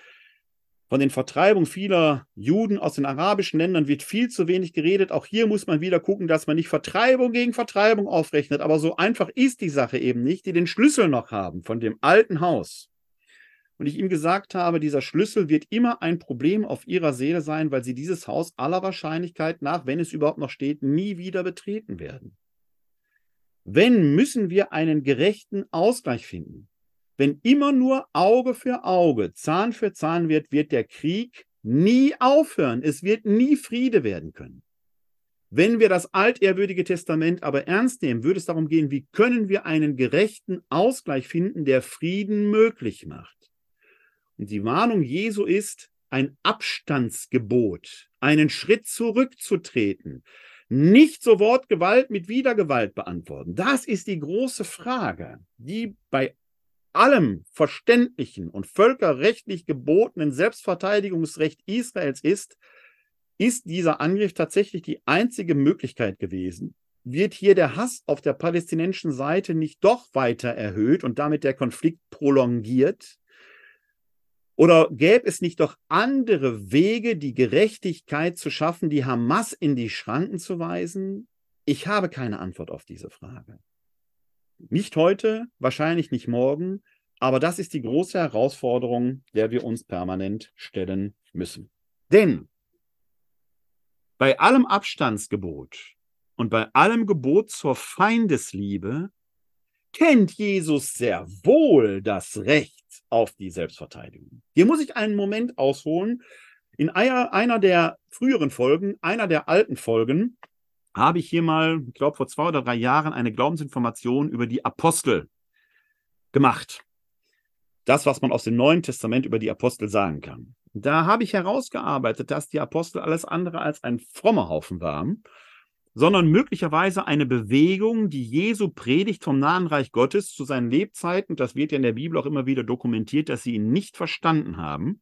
von den Vertreibungen vieler Juden aus den arabischen Ländern wird viel zu wenig geredet. Auch hier muss man wieder gucken, dass man nicht Vertreibung gegen Vertreibung aufrechnet. Aber so einfach ist die Sache eben nicht, die den Schlüssel noch haben von dem alten Haus. Und ich ihm gesagt habe, dieser Schlüssel wird immer ein Problem auf ihrer Seele sein, weil sie dieses Haus aller Wahrscheinlichkeit nach, wenn es überhaupt noch steht, nie wieder betreten werden. Wenn, müssen wir einen gerechten Ausgleich finden. Wenn immer nur Auge für Auge, Zahn für Zahn wird, wird der Krieg nie aufhören. Es wird nie Friede werden können. Wenn wir das altehrwürdige Testament aber ernst nehmen, würde es darum gehen, wie können wir einen gerechten Ausgleich finden, der Frieden möglich macht. Die Warnung Jesu ist, ein Abstandsgebot, einen Schritt zurückzutreten, nicht sofort Gewalt mit Wiedergewalt beantworten. Das ist die große Frage, die bei allem verständlichen und völkerrechtlich gebotenen Selbstverteidigungsrecht Israels ist, ist dieser Angriff tatsächlich die einzige Möglichkeit gewesen. Wird hier der Hass auf der palästinensischen Seite nicht doch weiter erhöht und damit der Konflikt prolongiert? Oder gäbe es nicht doch andere Wege, die Gerechtigkeit zu schaffen, die Hamas in die Schranken zu weisen? Ich habe keine Antwort auf diese Frage. Nicht heute, wahrscheinlich nicht morgen, aber das ist die große Herausforderung, der wir uns permanent stellen müssen. Denn bei allem Abstandsgebot und bei allem Gebot zur Feindesliebe kennt Jesus sehr wohl das Recht auf die Selbstverteidigung. Hier muss ich einen Moment ausholen. In einer der früheren Folgen, einer der alten Folgen, habe ich hier mal, ich glaube vor zwei oder drei Jahren, eine Glaubensinformation über die Apostel gemacht. Das, was man aus dem Neuen Testament über die Apostel sagen kann. Da habe ich herausgearbeitet, dass die Apostel alles andere als ein frommer Haufen waren, sondern möglicherweise eine Bewegung, die Jesu predigt vom nahen Reich Gottes zu seinen Lebzeiten, das wird ja in der Bibel auch immer wieder dokumentiert, dass sie ihn nicht verstanden haben,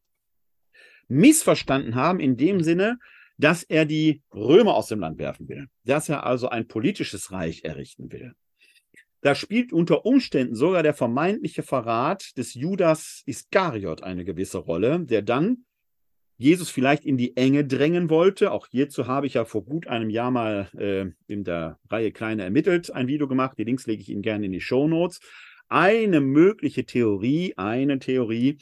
missverstanden haben in dem Sinne, dass er die Römer aus dem Land werfen will, dass er also ein politisches Reich errichten will. Da spielt unter Umständen sogar der vermeintliche Verrat des Judas Iskariot eine gewisse Rolle, der dann Jesus vielleicht in die Enge drängen wollte. Auch hierzu habe ich ja vor gut einem Jahr mal äh, in der Reihe Kleine ermittelt ein Video gemacht. Die Links lege ich Ihnen gerne in die Show Notes. Eine mögliche Theorie, eine Theorie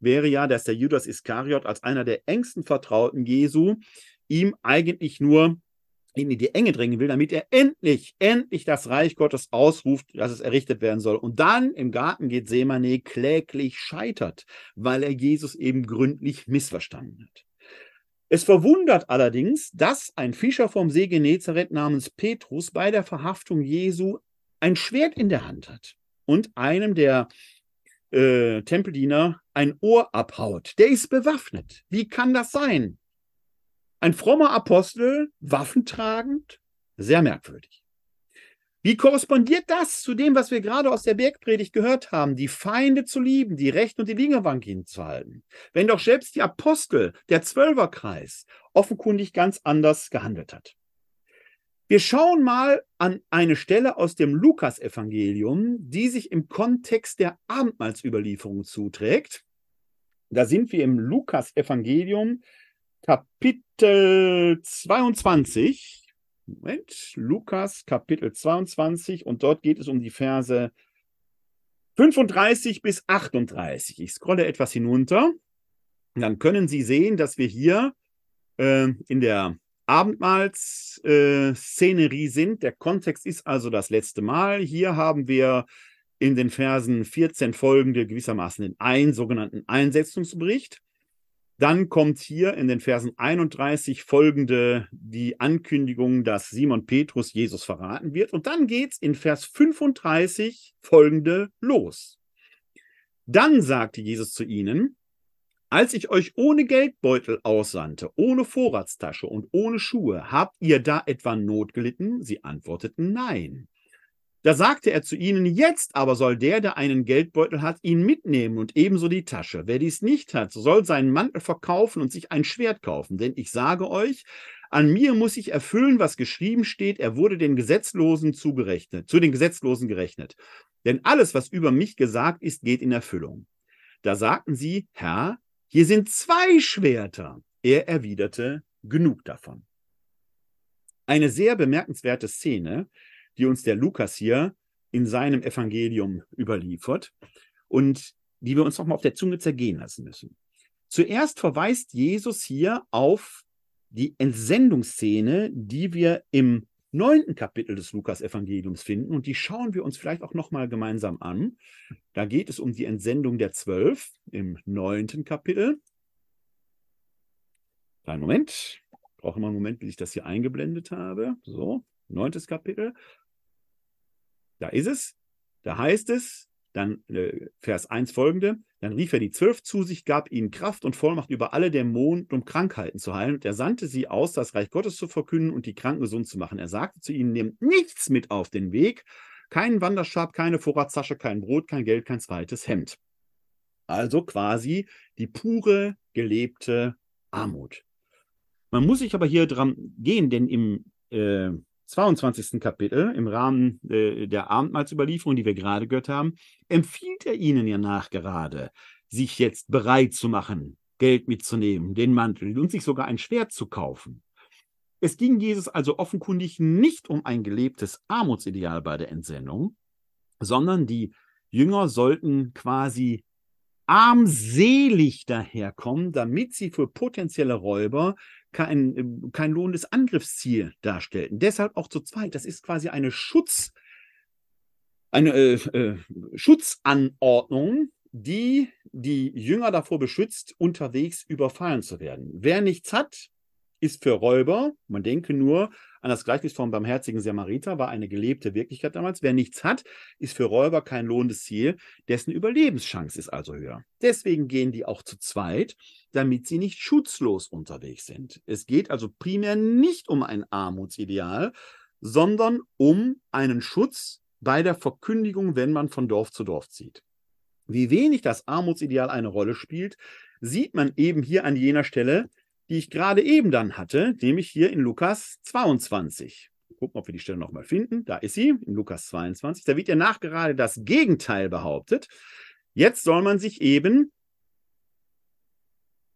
wäre ja, dass der Judas Iskariot als einer der engsten Vertrauten Jesu ihm eigentlich nur in die Enge drängen will, damit er endlich, endlich das Reich Gottes ausruft, dass es errichtet werden soll. Und dann im Garten geht Semane kläglich scheitert, weil er Jesus eben gründlich missverstanden hat. Es verwundert allerdings, dass ein Fischer vom See Genezareth namens Petrus bei der Verhaftung Jesu ein Schwert in der Hand hat und einem der äh, Tempeldiener ein Ohr abhaut. Der ist bewaffnet. Wie kann das sein? Ein frommer Apostel, waffentragend, sehr merkwürdig. Wie korrespondiert das zu dem, was wir gerade aus der Bergpredigt gehört haben, die Feinde zu lieben, die Rechten und die Linke zu halten? Wenn doch selbst die Apostel, der Zwölferkreis, offenkundig ganz anders gehandelt hat. Wir schauen mal an eine Stelle aus dem Lukasevangelium, die sich im Kontext der Abendmahlsüberlieferung zuträgt. Da sind wir im Lukasevangelium Kapitel 22. Moment, Lukas Kapitel 22 und dort geht es um die Verse 35 bis 38. Ich scrolle etwas hinunter. Dann können Sie sehen, dass wir hier äh, in der Abendmahlsszenerie äh, sind. Der Kontext ist also das letzte Mal. Hier haben wir in den Versen 14 folgende gewissermaßen den einen sogenannten Einsetzungsbericht. Dann kommt hier in den Versen 31 folgende die Ankündigung, dass Simon Petrus Jesus verraten wird. Und dann geht es in Vers 35 folgende los. Dann sagte Jesus zu ihnen, als ich euch ohne Geldbeutel aussandte, ohne Vorratstasche und ohne Schuhe, habt ihr da etwa Not gelitten? Sie antworteten nein. Da sagte er zu ihnen, jetzt aber soll der, der einen Geldbeutel hat, ihn mitnehmen und ebenso die Tasche. Wer dies nicht hat, soll seinen Mantel verkaufen und sich ein Schwert kaufen. Denn ich sage euch, An mir muss ich erfüllen, was geschrieben steht. Er wurde den Gesetzlosen zugerechnet, zu den Gesetzlosen gerechnet. Denn alles, was über mich gesagt ist, geht in Erfüllung. Da sagten sie, Herr, hier sind zwei Schwerter. Er erwiderte, genug davon. Eine sehr bemerkenswerte Szene, die uns der Lukas hier in seinem Evangelium überliefert und die wir uns noch mal auf der Zunge zergehen lassen müssen. Zuerst verweist Jesus hier auf die Entsendungsszene, die wir im neunten Kapitel des Lukas-Evangeliums finden und die schauen wir uns vielleicht auch noch mal gemeinsam an. Da geht es um die Entsendung der Zwölf im neunten Kapitel. Kleinen Moment. Brauche immer einen Moment, bis ich das hier eingeblendet habe. So, neuntes Kapitel. Da ist es. Da heißt es, dann äh, Vers 1 folgende, dann rief er die Zwölf zu sich, gab ihnen Kraft und Vollmacht über alle Dämonen, um Krankheiten zu heilen. Und er sandte sie aus, das Reich Gottes zu verkünden und die Kranken gesund zu machen. Er sagte zu ihnen, nehmt nichts mit auf den Weg, keinen Wanderstab, keine Vorratstasche, kein Brot, kein Geld, kein zweites Hemd. Also quasi die pure, gelebte Armut. Man muss sich aber hier dran gehen, denn im äh, 22. Kapitel, im Rahmen äh, der Abendmahlsüberlieferung, die wir gerade gehört haben, empfiehlt er ihnen ja nachgerade, sich jetzt bereit zu machen, Geld mitzunehmen, den Mantel und sich sogar ein Schwert zu kaufen. Es ging Jesus also offenkundig nicht um ein gelebtes Armutsideal bei der Entsendung, sondern die Jünger sollten quasi armselig daherkommen, damit sie für potenzielle Räuber kein, äh, kein lohnendes Angriffsziel darstellten. Deshalb auch zu zweit. Das ist quasi eine Schutz, eine äh, äh, Schutzanordnung, die die Jünger davor beschützt, unterwegs überfallen zu werden. Wer nichts hat, ist für Räuber, man denke nur an das Gleichnis vom barmherzigen Samariter, war eine gelebte Wirklichkeit damals. Wer nichts hat, ist für Räuber kein lohnendes Ziel, dessen Überlebenschance ist also höher. Deswegen gehen die auch zu zweit, damit sie nicht schutzlos unterwegs sind. Es geht also primär nicht um ein Armutsideal, sondern um einen Schutz bei der Verkündigung, wenn man von Dorf zu Dorf zieht. Wie wenig das Armutsideal eine Rolle spielt, sieht man eben hier an jener Stelle, die ich gerade eben dann hatte, nämlich hier in Lukas 22. Gucken, ob wir die Stelle nochmal finden. Da ist sie, in Lukas 22. Da wird ja nachgerade das Gegenteil behauptet. Jetzt soll man sich eben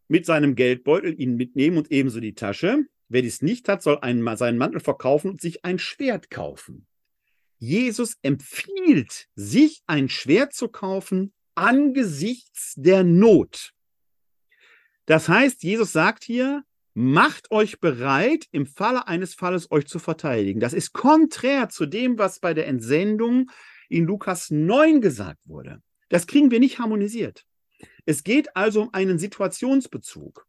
mit seinem Geldbeutel ihn mitnehmen und ebenso die Tasche. Wer dies nicht hat, soll einen, seinen Mantel verkaufen und sich ein Schwert kaufen. Jesus empfiehlt, sich ein Schwert zu kaufen angesichts der Not. Das heißt, Jesus sagt hier, macht euch bereit, im Falle eines Falles euch zu verteidigen. Das ist konträr zu dem, was bei der Entsendung in Lukas 9 gesagt wurde. Das kriegen wir nicht harmonisiert. Es geht also um einen Situationsbezug.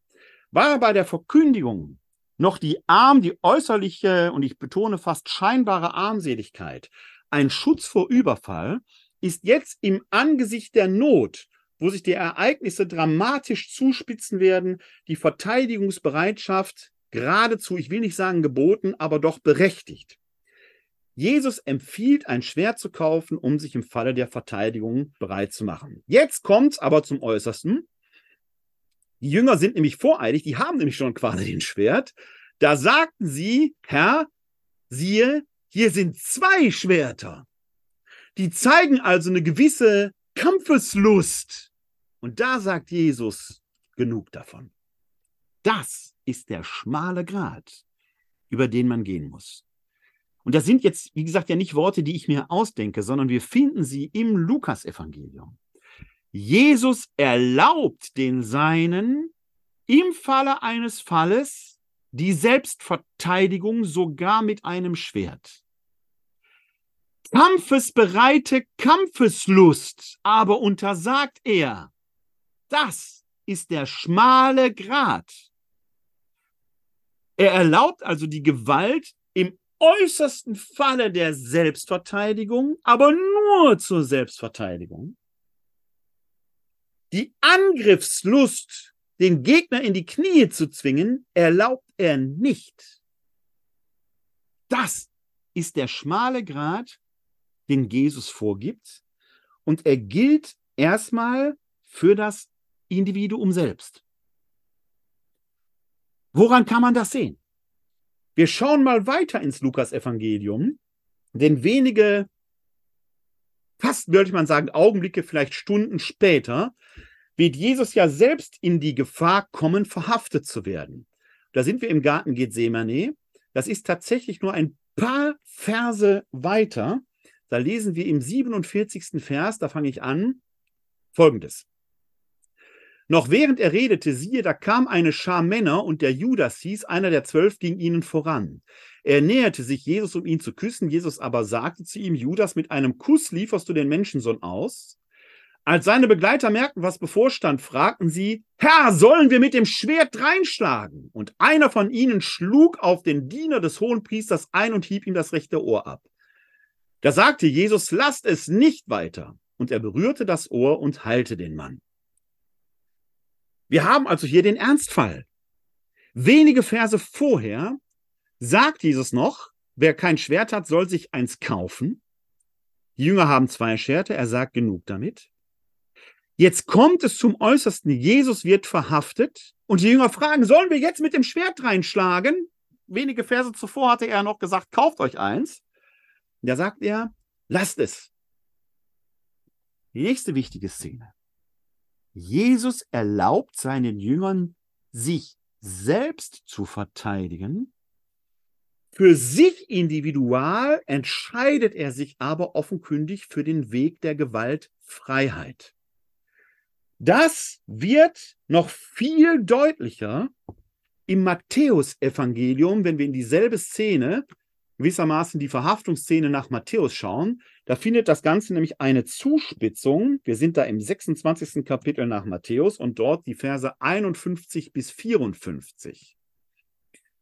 War bei der Verkündigung noch die Arm, die äußerliche und ich betone fast scheinbare Armseligkeit ein Schutz vor Überfall, ist jetzt im Angesicht der Not wo sich die Ereignisse dramatisch zuspitzen werden, die Verteidigungsbereitschaft geradezu, ich will nicht sagen geboten, aber doch berechtigt. Jesus empfiehlt, ein Schwert zu kaufen, um sich im Falle der Verteidigung bereit zu machen. Jetzt kommt es aber zum Äußersten. Die Jünger sind nämlich voreilig, die haben nämlich schon quasi den Schwert. Da sagten sie, Herr, siehe, hier sind zwei Schwerter. Die zeigen also eine gewisse Kampfeslust. Und da sagt Jesus, genug davon. Das ist der schmale Grat, über den man gehen muss. Und das sind jetzt, wie gesagt, ja nicht Worte, die ich mir ausdenke, sondern wir finden sie im Lukasevangelium. Jesus erlaubt den Seinen im Falle eines Falles die Selbstverteidigung sogar mit einem Schwert kampfesbereite Kampfeslust aber untersagt er. Das ist der schmale Grat. Er erlaubt also die Gewalt im äußersten Falle der Selbstverteidigung, aber nur zur Selbstverteidigung. Die Angriffslust, den Gegner in die Knie zu zwingen, erlaubt er nicht. Das ist der schmale Grat, den Jesus vorgibt. Und er gilt erstmal für das Individuum selbst. Woran kann man das sehen? Wir schauen mal weiter ins Lukas-Evangelium, denn wenige, fast würde man sagen, Augenblicke, vielleicht Stunden später, wird Jesus ja selbst in die Gefahr kommen, verhaftet zu werden. Da sind wir im Garten Gethsemane. Das ist tatsächlich nur ein paar Verse weiter. Da lesen wir im 47. Vers, da fange ich an, folgendes. Noch während er redete, siehe, da kam eine Schar Männer und der Judas hieß, einer der zwölf, ging ihnen voran. Er näherte sich Jesus, um ihn zu küssen. Jesus aber sagte zu ihm, Judas, mit einem Kuss lieferst du den Menschensohn aus. Als seine Begleiter merkten, was bevorstand, fragten sie, Herr, sollen wir mit dem Schwert reinschlagen? Und einer von ihnen schlug auf den Diener des Hohenpriesters ein und hieb ihm das rechte Ohr ab. Da sagte Jesus, lasst es nicht weiter. Und er berührte das Ohr und heilte den Mann. Wir haben also hier den Ernstfall. Wenige Verse vorher sagt Jesus noch, wer kein Schwert hat, soll sich eins kaufen. Die Jünger haben zwei Schwerte, er sagt genug damit. Jetzt kommt es zum Äußersten, Jesus wird verhaftet und die Jünger fragen, sollen wir jetzt mit dem Schwert reinschlagen? Wenige Verse zuvor hatte er noch gesagt, kauft euch eins. Da sagt er, lasst es. Die nächste wichtige Szene. Jesus erlaubt seinen Jüngern, sich selbst zu verteidigen. Für sich individual entscheidet er sich aber offenkundig für den Weg der Gewaltfreiheit. Das wird noch viel deutlicher im Matthäusevangelium, wenn wir in dieselbe Szene gewissermaßen die Verhaftungsszene nach Matthäus schauen, da findet das Ganze nämlich eine Zuspitzung. Wir sind da im 26. Kapitel nach Matthäus und dort die Verse 51 bis 54.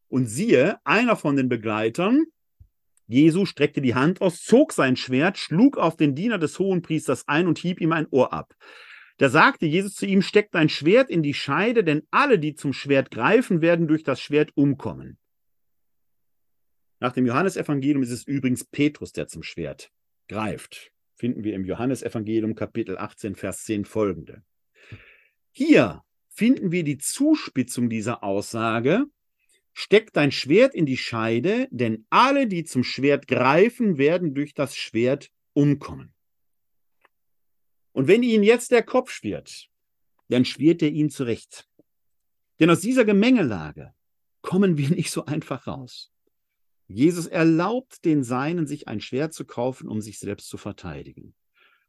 Und siehe, einer von den Begleitern, Jesu streckte die Hand aus, zog sein Schwert, schlug auf den Diener des Hohenpriesters ein und hieb ihm ein Ohr ab. Da sagte Jesus zu ihm, steck dein Schwert in die Scheide, denn alle, die zum Schwert greifen, werden durch das Schwert umkommen. Nach dem Johannesevangelium ist es übrigens Petrus, der zum Schwert greift. Finden wir im Johannesevangelium Kapitel 18, Vers 10 folgende. Hier finden wir die Zuspitzung dieser Aussage. Steck dein Schwert in die Scheide, denn alle, die zum Schwert greifen, werden durch das Schwert umkommen. Und wenn ihnen jetzt der Kopf schwirrt, dann schwirrt er ihn zurecht. Denn aus dieser Gemengelage kommen wir nicht so einfach raus. Jesus erlaubt den Seinen, sich ein Schwert zu kaufen, um sich selbst zu verteidigen.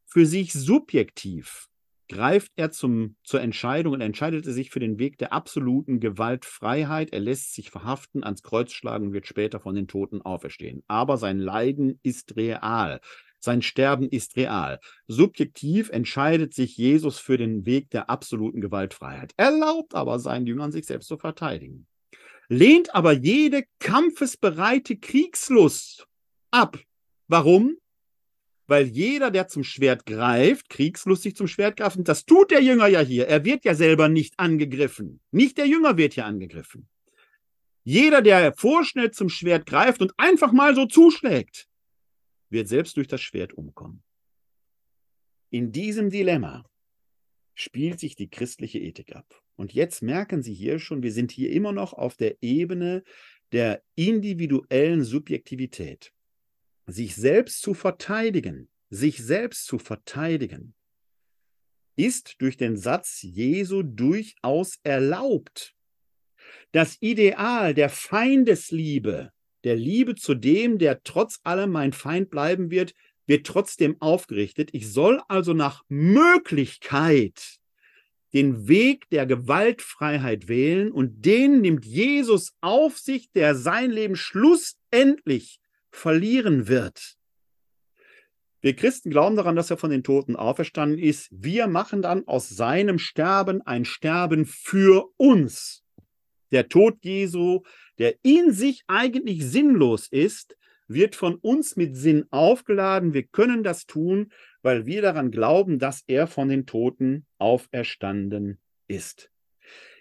Für sich subjektiv greift er zum, zur Entscheidung und entscheidet sich für den Weg der absoluten Gewaltfreiheit. Er lässt sich verhaften, ans Kreuz schlagen und wird später von den Toten auferstehen. Aber sein Leiden ist real. Sein Sterben ist real. Subjektiv entscheidet sich Jesus für den Weg der absoluten Gewaltfreiheit, erlaubt aber seinen Jüngern, sich selbst zu verteidigen lehnt aber jede kampfesbereite Kriegslust ab. Warum? Weil jeder, der zum Schwert greift, kriegslustig zum Schwert greift, und das tut der Jünger ja hier. Er wird ja selber nicht angegriffen. Nicht der Jünger wird hier angegriffen. Jeder, der vorschnell zum Schwert greift und einfach mal so zuschlägt, wird selbst durch das Schwert umkommen. In diesem Dilemma spielt sich die christliche Ethik ab. Und jetzt merken Sie hier schon, wir sind hier immer noch auf der Ebene der individuellen Subjektivität. Sich selbst zu verteidigen, sich selbst zu verteidigen, ist durch den Satz Jesu durchaus erlaubt. Das Ideal der Feindesliebe, der Liebe zu dem, der trotz allem mein Feind bleiben wird, wird trotzdem aufgerichtet. Ich soll also nach Möglichkeit den Weg der Gewaltfreiheit wählen und den nimmt Jesus auf sich, der sein Leben schlussendlich verlieren wird. Wir Christen glauben daran, dass er von den Toten auferstanden ist. Wir machen dann aus seinem Sterben ein Sterben für uns. Der Tod Jesu, der in sich eigentlich sinnlos ist, wird von uns mit Sinn aufgeladen. Wir können das tun, weil wir daran glauben, dass er von den Toten auferstanden ist.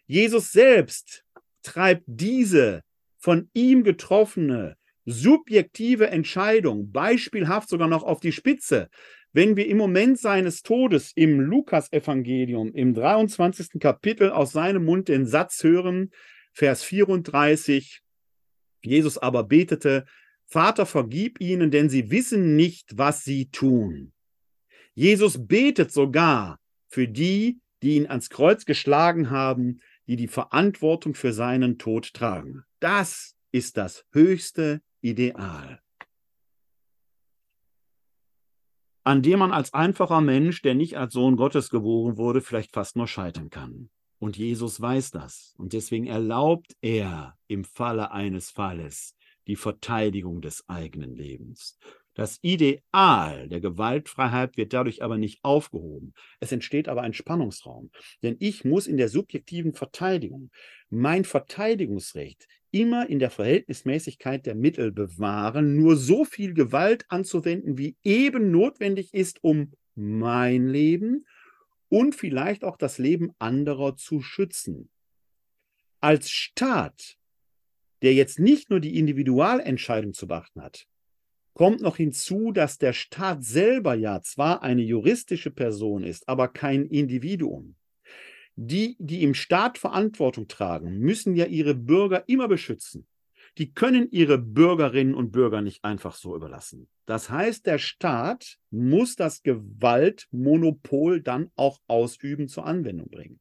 Jesus selbst treibt diese von ihm getroffene subjektive Entscheidung beispielhaft sogar noch auf die Spitze. Wenn wir im Moment seines Todes im Lukasevangelium im 23. Kapitel aus seinem Mund den Satz hören, Vers 34, Jesus aber betete, Vater, vergib ihnen, denn sie wissen nicht, was sie tun. Jesus betet sogar für die, die ihn ans Kreuz geschlagen haben, die die Verantwortung für seinen Tod tragen. Das ist das höchste Ideal. an dem man als einfacher Mensch, der nicht als Sohn Gottes geboren wurde, vielleicht fast nur scheitern kann. Und Jesus weiß das. Und deswegen erlaubt er im Falle eines Falles die Verteidigung des eigenen Lebens. Das Ideal der Gewaltfreiheit wird dadurch aber nicht aufgehoben. Es entsteht aber ein Spannungsraum. Denn ich muss in der subjektiven Verteidigung mein Verteidigungsrecht immer in der Verhältnismäßigkeit der Mittel bewahren, nur so viel Gewalt anzuwenden, wie eben notwendig ist, um mein Leben und vielleicht auch das Leben anderer zu schützen. Als Staat, der jetzt nicht nur die Individualentscheidung zu beachten hat, kommt noch hinzu, dass der Staat selber ja zwar eine juristische Person ist, aber kein Individuum. Die, die im Staat Verantwortung tragen, müssen ja ihre Bürger immer beschützen. Die können ihre Bürgerinnen und Bürger nicht einfach so überlassen. Das heißt, der Staat muss das Gewaltmonopol dann auch ausüben, zur Anwendung bringen.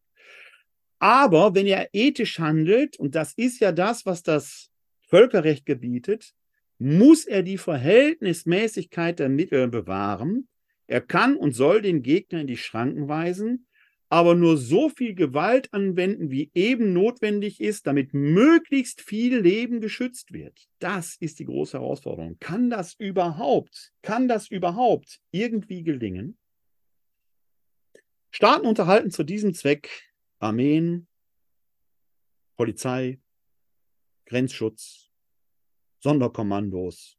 Aber wenn er ethisch handelt, und das ist ja das, was das Völkerrecht gebietet, muss er die Verhältnismäßigkeit der Mittel bewahren. Er kann und soll den Gegner in die Schranken weisen, aber nur so viel Gewalt anwenden, wie eben notwendig ist, damit möglichst viel Leben geschützt wird. Das ist die große Herausforderung. Kann das überhaupt, kann das überhaupt irgendwie gelingen? Staaten unterhalten zu diesem Zweck Armeen, Polizei, Grenzschutz, Sonderkommandos,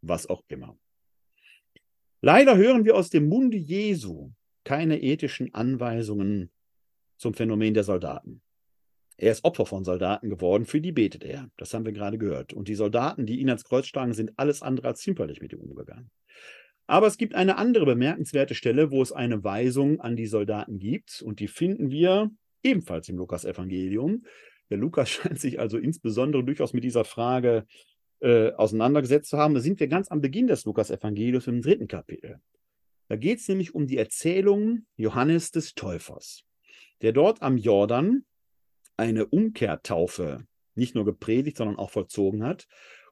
was auch immer. Leider hören wir aus dem Munde Jesu keine ethischen Anweisungen zum Phänomen der Soldaten. Er ist Opfer von Soldaten geworden, für die betet er. Das haben wir gerade gehört. Und die Soldaten, die ihn ans Kreuz schlagen, sind alles andere als zimperlich mit ihm umgegangen. Aber es gibt eine andere bemerkenswerte Stelle, wo es eine Weisung an die Soldaten gibt. Und die finden wir ebenfalls im Lukas-Evangelium. Der Lukas <laughs> scheint sich also insbesondere durchaus mit dieser Frage äh, auseinandergesetzt zu haben. Da sind wir ganz am Beginn des Lukas-Evangeliums im dritten Kapitel. Da geht es nämlich um die Erzählung Johannes des Täufers, der dort am Jordan eine Umkehrtaufe nicht nur gepredigt, sondern auch vollzogen hat.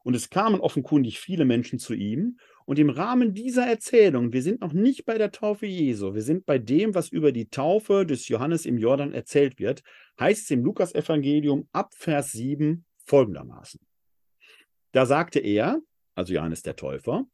Und es kamen offenkundig viele Menschen zu ihm. Und im Rahmen dieser Erzählung, wir sind noch nicht bei der Taufe Jesu, wir sind bei dem, was über die Taufe des Johannes im Jordan erzählt wird, heißt es im Lukas-Evangelium ab Vers 7 folgendermaßen. Da sagte er, also Johannes der Täufer,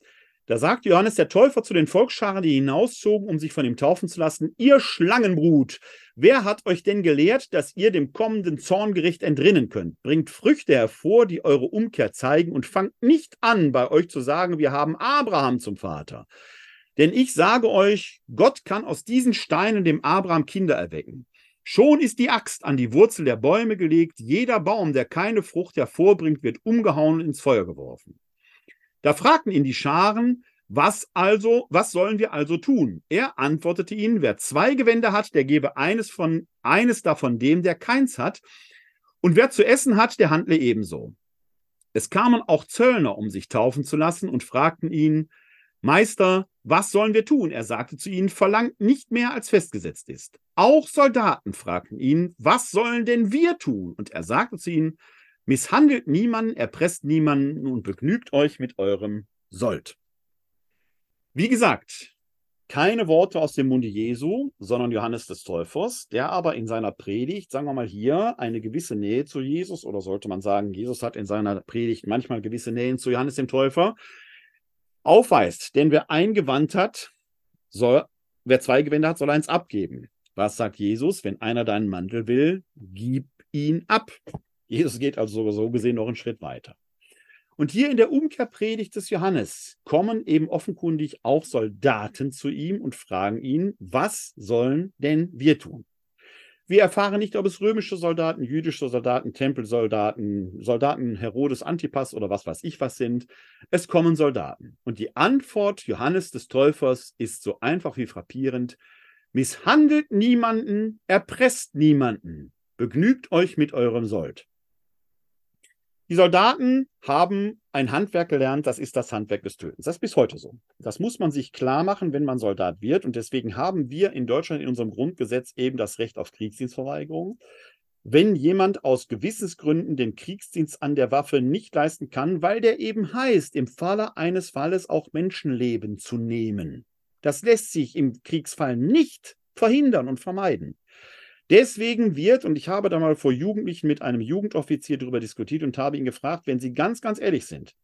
da sagte Johannes der Täufer zu den Volksscharen, die hinauszogen, um sich von ihm taufen zu lassen, ihr Schlangenbrut, wer hat euch denn gelehrt, dass ihr dem kommenden Zorngericht entrinnen könnt? Bringt Früchte hervor, die eure Umkehr zeigen und fangt nicht an, bei euch zu sagen, wir haben Abraham zum Vater. Denn ich sage euch, Gott kann aus diesen Steinen dem Abraham Kinder erwecken. Schon ist die Axt an die Wurzel der Bäume gelegt, jeder Baum, der keine Frucht hervorbringt, wird umgehauen und ins Feuer geworfen. Da fragten ihn die Scharen, was also, was sollen wir also tun? Er antwortete ihnen, wer zwei Gewänder hat, der gebe eines von, eines davon dem, der keins hat. Und wer zu essen hat, der handle ebenso. Es kamen auch Zöllner, um sich taufen zu lassen und fragten ihn, Meister, was sollen wir tun? Er sagte zu ihnen, verlangt nicht mehr, als festgesetzt ist. Auch Soldaten fragten ihn, was sollen denn wir tun? Und er sagte zu ihnen, misshandelt niemanden, erpresst niemanden und begnügt euch mit eurem Sold. Wie gesagt, keine Worte aus dem Munde Jesu, sondern Johannes des Täufers, der aber in seiner Predigt, sagen wir mal hier, eine gewisse Nähe zu Jesus, oder sollte man sagen, Jesus hat in seiner Predigt manchmal gewisse Nähen zu Johannes dem Täufer, aufweist. Denn wer ein Gewand hat, soll, wer zwei Gewände hat, soll eins abgeben. Was sagt Jesus? Wenn einer deinen Mantel will, gib ihn ab. Jesus geht also so gesehen noch einen Schritt weiter. Und hier in der Umkehrpredigt des Johannes kommen eben offenkundig auch Soldaten zu ihm und fragen ihn, was sollen denn wir tun? Wir erfahren nicht, ob es römische Soldaten, jüdische Soldaten, Tempelsoldaten, Soldaten Herodes Antipas oder was weiß ich was sind. Es kommen Soldaten. Und die Antwort Johannes des Täufers ist so einfach wie frappierend. Misshandelt niemanden, erpresst niemanden, begnügt euch mit eurem Sold. Die Soldaten haben ein Handwerk gelernt, das ist das Handwerk des Tötens. Das ist bis heute so. Das muss man sich klar machen, wenn man Soldat wird. Und deswegen haben wir in Deutschland in unserem Grundgesetz eben das Recht auf Kriegsdienstverweigerung. Wenn jemand aus Gewissensgründen den Kriegsdienst an der Waffe nicht leisten kann, weil der eben heißt, im Falle eines Falles auch Menschenleben zu nehmen. Das lässt sich im Kriegsfall nicht verhindern und vermeiden. Deswegen wird, und ich habe da mal vor Jugendlichen mit einem Jugendoffizier darüber diskutiert und habe ihn gefragt, wenn Sie ganz, ganz ehrlich sind,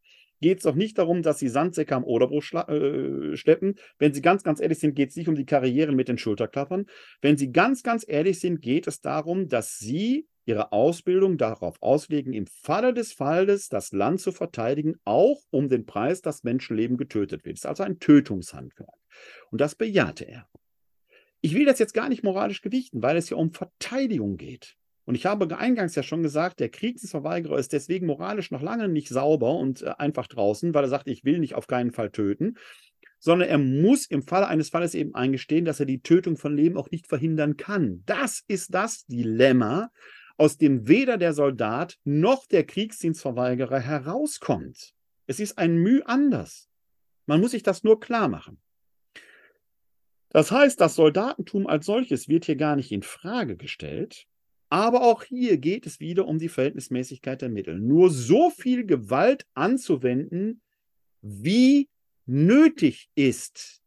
geht es doch nicht darum, dass Sie Sandsäcke am Oderbruch äh, schleppen. Wenn Sie ganz, ganz ehrlich sind, geht es nicht um die Karrieren mit den Schulterklappern. Wenn Sie ganz, ganz ehrlich sind, geht es darum, dass Sie Ihre Ausbildung darauf auslegen, im Falle des Falles das Land zu verteidigen, auch um den Preis, dass Menschenleben getötet wird. Das ist also ein Tötungshandwerk. Und das bejahte er. Ich will das jetzt gar nicht moralisch gewichten, weil es ja um Verteidigung geht. Und ich habe eingangs ja schon gesagt, der Kriegsverweigerer ist deswegen moralisch noch lange nicht sauber und äh, einfach draußen, weil er sagt, ich will nicht auf keinen Fall töten, sondern er muss im Falle eines Falles eben eingestehen, dass er die Tötung von Leben auch nicht verhindern kann. Das ist das Dilemma, aus dem weder der Soldat noch der Kriegsdienstverweigerer herauskommt. Es ist ein Mühe anders. Man muss sich das nur klar machen. Das heißt, das Soldatentum als solches wird hier gar nicht in Frage gestellt. Aber auch hier geht es wieder um die Verhältnismäßigkeit der Mittel. Nur so viel Gewalt anzuwenden, wie nötig ist,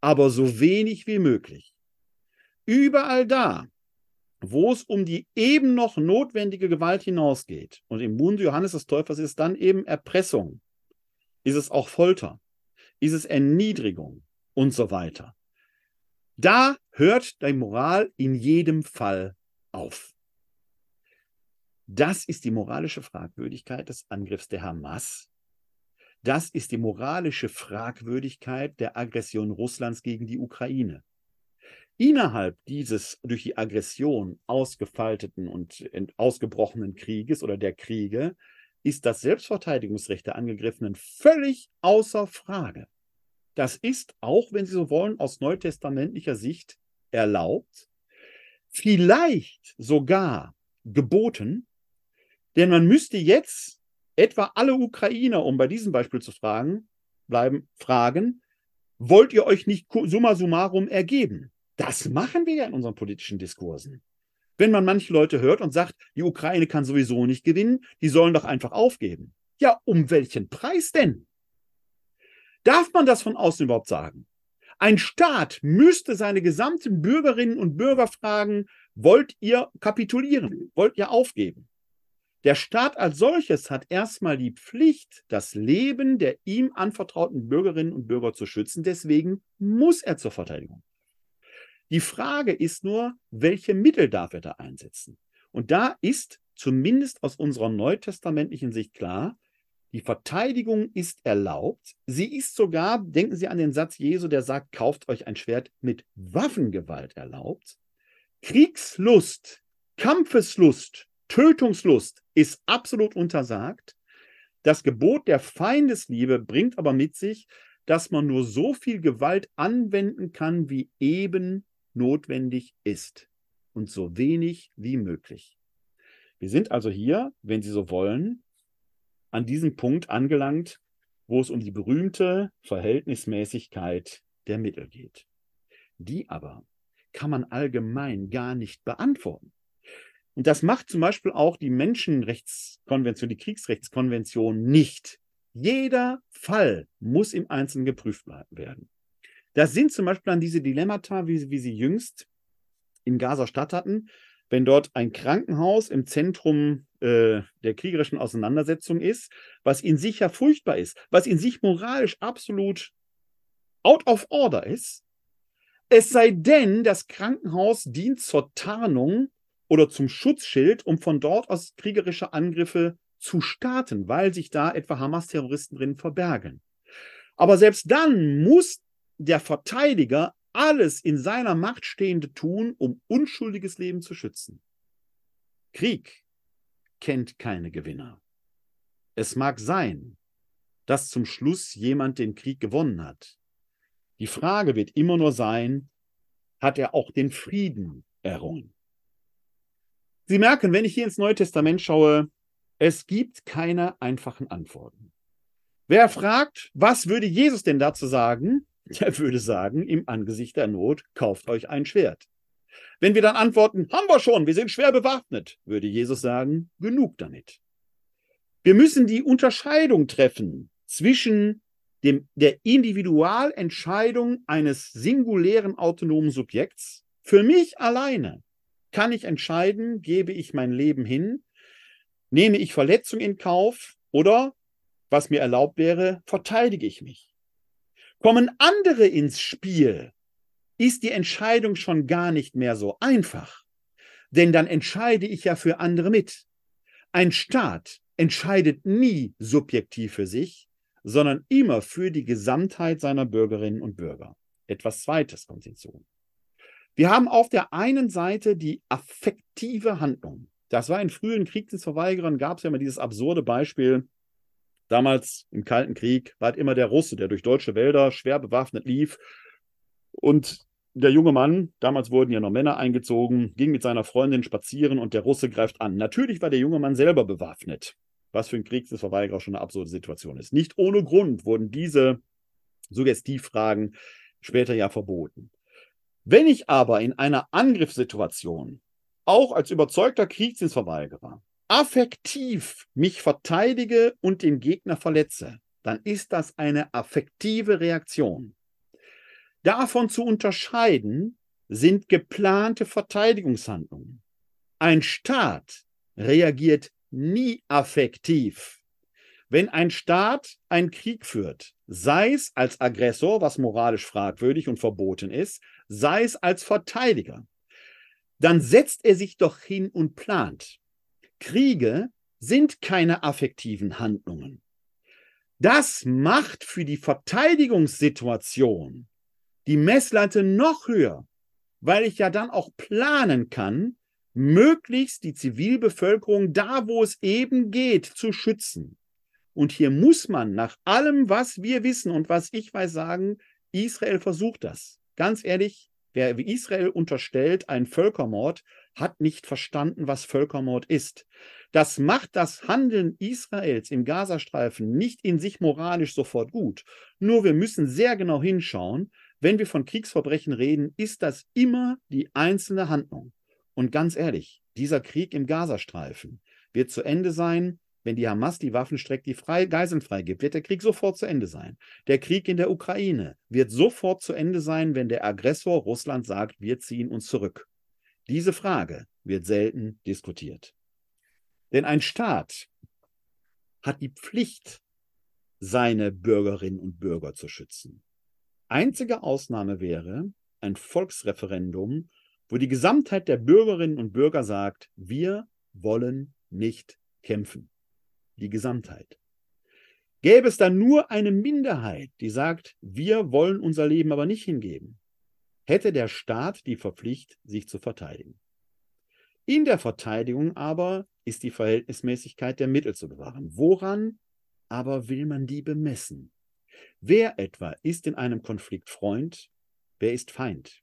aber so wenig wie möglich. Überall da, wo es um die eben noch notwendige Gewalt hinausgeht, und im Munde Johannes des Täufers ist dann eben Erpressung, ist es auch Folter, ist es Erniedrigung und so weiter. Da hört die Moral in jedem Fall auf. Das ist die moralische Fragwürdigkeit des Angriffs der Hamas. Das ist die moralische Fragwürdigkeit der Aggression Russlands gegen die Ukraine. Innerhalb dieses durch die Aggression ausgefalteten und ausgebrochenen Krieges oder der Kriege ist das Selbstverteidigungsrecht der Angegriffenen völlig außer Frage. Das ist, auch wenn Sie so wollen, aus neutestamentlicher Sicht erlaubt, vielleicht sogar geboten, denn man müsste jetzt etwa alle Ukrainer, um bei diesem Beispiel zu fragen, bleiben, fragen, wollt ihr euch nicht summa summarum ergeben? Das machen wir ja in unseren politischen Diskursen. Wenn man manche Leute hört und sagt, die Ukraine kann sowieso nicht gewinnen, die sollen doch einfach aufgeben. Ja, um welchen Preis denn? Darf man das von außen überhaupt sagen? Ein Staat müsste seine gesamten Bürgerinnen und Bürger fragen, wollt ihr kapitulieren? Wollt ihr aufgeben? Der Staat als solches hat erstmal die Pflicht, das Leben der ihm anvertrauten Bürgerinnen und Bürger zu schützen. Deswegen muss er zur Verteidigung. Die Frage ist nur, welche Mittel darf er da einsetzen? Und da ist zumindest aus unserer neutestamentlichen Sicht klar, die Verteidigung ist erlaubt. Sie ist sogar, denken Sie an den Satz Jesu, der sagt, kauft euch ein Schwert mit Waffengewalt erlaubt. Kriegslust, Kampfeslust, Tötungslust ist absolut untersagt. Das Gebot der Feindesliebe bringt aber mit sich, dass man nur so viel Gewalt anwenden kann, wie eben notwendig ist und so wenig wie möglich. Wir sind also hier, wenn Sie so wollen, an diesem Punkt angelangt, wo es um die berühmte Verhältnismäßigkeit der Mittel geht. Die aber kann man allgemein gar nicht beantworten. Und das macht zum Beispiel auch die Menschenrechtskonvention, die Kriegsrechtskonvention nicht. Jeder Fall muss im Einzelnen geprüft werden. Das sind zum Beispiel dann diese Dilemmata, wie, wie sie jüngst in Gaza statt hatten, wenn dort ein Krankenhaus im Zentrum äh, der kriegerischen Auseinandersetzung ist, was in sich ja furchtbar ist, was in sich moralisch absolut out of order ist, es sei denn, das Krankenhaus dient zur Tarnung oder zum Schutzschild, um von dort aus kriegerische Angriffe zu starten, weil sich da etwa Hamas-Terroristen drin verbergen. Aber selbst dann muss der Verteidiger alles in seiner Macht Stehende tun, um unschuldiges Leben zu schützen. Krieg kennt keine Gewinner. Es mag sein, dass zum Schluss jemand den Krieg gewonnen hat. Die Frage wird immer nur sein, hat er auch den Frieden errungen? Sie merken, wenn ich hier ins Neue Testament schaue, Es gibt keine einfachen Antworten. Wer fragt, was würde Jesus denn dazu sagen? Der <laughs> würde sagen, im Angesicht der Not, kauft euch ein Schwert. Wenn wir dann antworten, haben wir schon, wir sind schwer bewaffnet, würde Jesus sagen, genug damit. Wir müssen die Unterscheidung treffen zwischen dem, der Individualentscheidung eines singulären autonomen Subjekts. Für mich alleine kann ich entscheiden, gebe ich mein Leben hin, nehme ich Verletzung in Kauf oder, was mir erlaubt wäre, verteidige ich mich. Kommen andere ins Spiel, ist die Entscheidung schon gar nicht mehr so einfach. Denn dann entscheide ich ja für andere mit. Ein Staat entscheidet nie subjektiv für sich, sondern immer für die Gesamtheit seiner Bürgerinnen und Bürger. Etwas Zweites kommt hinzu. Wir haben auf der einen Seite die affektive Handlung. Das war in frühen Kriegsverweigerern, gab es ja immer dieses absurde Beispiel. Damals im Kalten Krieg war immer der Russe, der durch deutsche Wälder schwer bewaffnet lief und der junge Mann, damals wurden ja noch Männer eingezogen, ging mit seiner Freundin spazieren und der Russe greift an. Natürlich war der junge Mann selber bewaffnet, was für ein Kriegsverweigerer schon eine absurde Situation ist. Nicht ohne Grund wurden diese Suggestivfragen später ja verboten. Wenn ich aber in einer Angriffssituation, auch als überzeugter Kriegsdienstverweigerer, affektiv mich verteidige und den Gegner verletze, dann ist das eine affektive Reaktion. Davon zu unterscheiden sind geplante Verteidigungshandlungen. Ein Staat reagiert nie affektiv. Wenn ein Staat einen Krieg führt, sei es als Aggressor, was moralisch fragwürdig und verboten ist, sei es als Verteidiger, dann setzt er sich doch hin und plant. Kriege sind keine affektiven Handlungen. Das macht für die Verteidigungssituation die Messlatte noch höher, weil ich ja dann auch planen kann, möglichst die Zivilbevölkerung da, wo es eben geht, zu schützen. Und hier muss man nach allem, was wir wissen und was ich weiß, sagen, Israel versucht das. Ganz ehrlich, wer Israel unterstellt, ein Völkermord, hat nicht verstanden, was Völkermord ist. Das macht das Handeln Israels im Gazastreifen nicht in sich moralisch sofort gut. Nur wir müssen sehr genau hinschauen, wenn wir von Kriegsverbrechen reden, ist das immer die einzelne Handlung. Und ganz ehrlich, dieser Krieg im Gazastreifen wird zu Ende sein, wenn die Hamas die Waffen streckt, die frei, Geiseln freigibt, wird der Krieg sofort zu Ende sein. Der Krieg in der Ukraine wird sofort zu Ende sein, wenn der Aggressor Russland sagt, wir ziehen uns zurück. Diese Frage wird selten diskutiert. Denn ein Staat hat die Pflicht, seine Bürgerinnen und Bürger zu schützen. Einzige Ausnahme wäre ein Volksreferendum, wo die Gesamtheit der Bürgerinnen und Bürger sagt, wir wollen nicht kämpfen. Die Gesamtheit. Gäbe es dann nur eine Minderheit, die sagt, wir wollen unser Leben aber nicht hingeben, hätte der Staat die Verpflicht, sich zu verteidigen. In der Verteidigung aber ist die Verhältnismäßigkeit der Mittel zu bewahren. Woran aber will man die bemessen? Wer etwa ist in einem Konflikt Freund, wer ist Feind?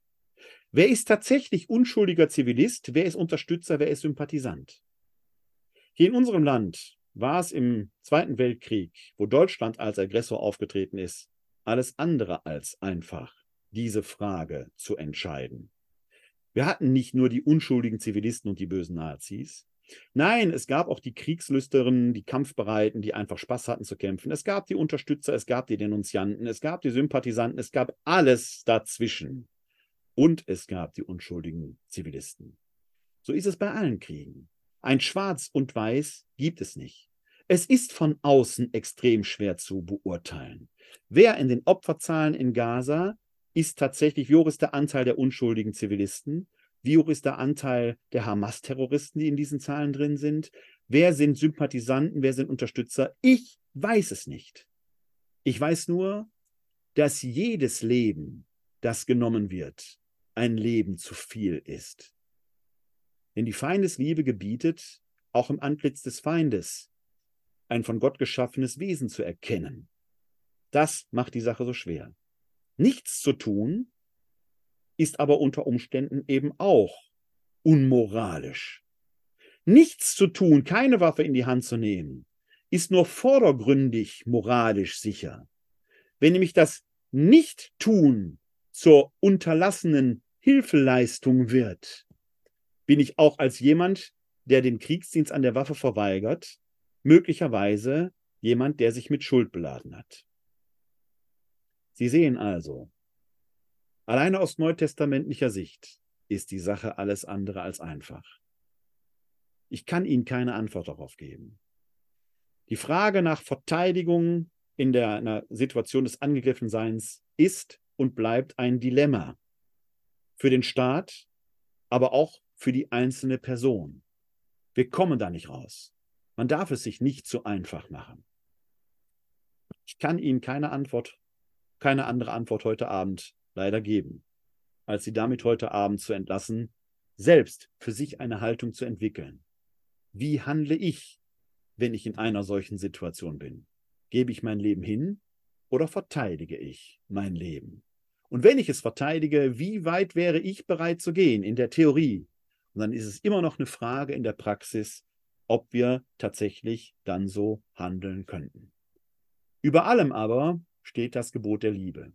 Wer ist tatsächlich unschuldiger Zivilist, wer ist Unterstützer, wer ist Sympathisant? Hier in unserem Land war es im Zweiten Weltkrieg, wo Deutschland als Aggressor aufgetreten ist, alles andere als einfach, diese Frage zu entscheiden. Wir hatten nicht nur die unschuldigen Zivilisten und die bösen Nazis, Nein, es gab auch die Kriegslüsteren, die Kampfbereiten, die einfach Spaß hatten zu kämpfen. Es gab die Unterstützer, es gab die Denunzianten, es gab die Sympathisanten, es gab alles dazwischen. Und es gab die unschuldigen Zivilisten. So ist es bei allen Kriegen. Ein Schwarz und Weiß gibt es nicht. Es ist von außen extrem schwer zu beurteilen. Wer in den Opferzahlen in Gaza ist tatsächlich, wie hoch ist der Anteil der unschuldigen Zivilisten? Wie hoch ist der Anteil der Hamas-Terroristen, die in diesen Zahlen drin sind? Wer sind Sympathisanten? Wer sind Unterstützer? Ich weiß es nicht. Ich weiß nur, dass jedes Leben, das genommen wird, ein Leben zu viel ist. Denn die Feindesliebe gebietet, auch im Antlitz des Feindes, ein von Gott geschaffenes Wesen zu erkennen. Das macht die Sache so schwer. Nichts zu tun, ist aber unter Umständen eben auch unmoralisch. Nichts zu tun, keine Waffe in die Hand zu nehmen, ist nur vordergründig moralisch sicher. Wenn nämlich das Nicht-Tun zur unterlassenen Hilfeleistung wird, bin ich auch als jemand, der den Kriegsdienst an der Waffe verweigert, möglicherweise jemand, der sich mit Schuld beladen hat. Sie sehen also, alleine aus neutestamentlicher Sicht ist die Sache alles andere als einfach. Ich kann Ihnen keine Antwort darauf geben. Die Frage nach Verteidigung in der einer Situation des Angegriffenseins ist und bleibt ein Dilemma für den Staat, aber auch für die einzelne Person. Wir kommen da nicht raus. Man darf es sich nicht zu einfach machen. Ich kann Ihnen keine Antwort, keine andere Antwort heute Abend leider geben, als Sie damit heute Abend zu entlassen, selbst für sich eine Haltung zu entwickeln. Wie handle ich, wenn ich in einer solchen Situation bin? Gebe ich mein Leben hin oder verteidige ich mein Leben? Und wenn ich es verteidige, wie weit wäre ich bereit zu gehen in der Theorie? Und dann ist es immer noch eine Frage in der Praxis, ob wir tatsächlich dann so handeln könnten. Über allem aber steht das Gebot der Liebe.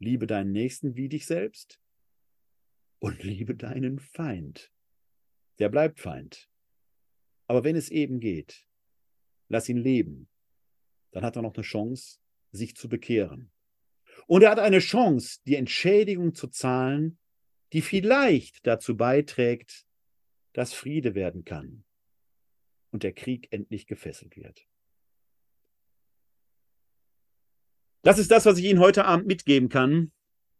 Liebe deinen Nächsten wie dich selbst und <laughs> liebe deinen Feind. Der bleibt Feind. Aber wenn es eben geht, lass ihn leben. Dann hat er noch eine Chance, sich zu bekehren. Und er hat eine Chance, die Entschädigung zu zahlen, die vielleicht dazu beiträgt, dass Friede werden kann und der Krieg endlich gefesselt wird. Das ist das, was ich Ihnen heute Abend mitgeben kann.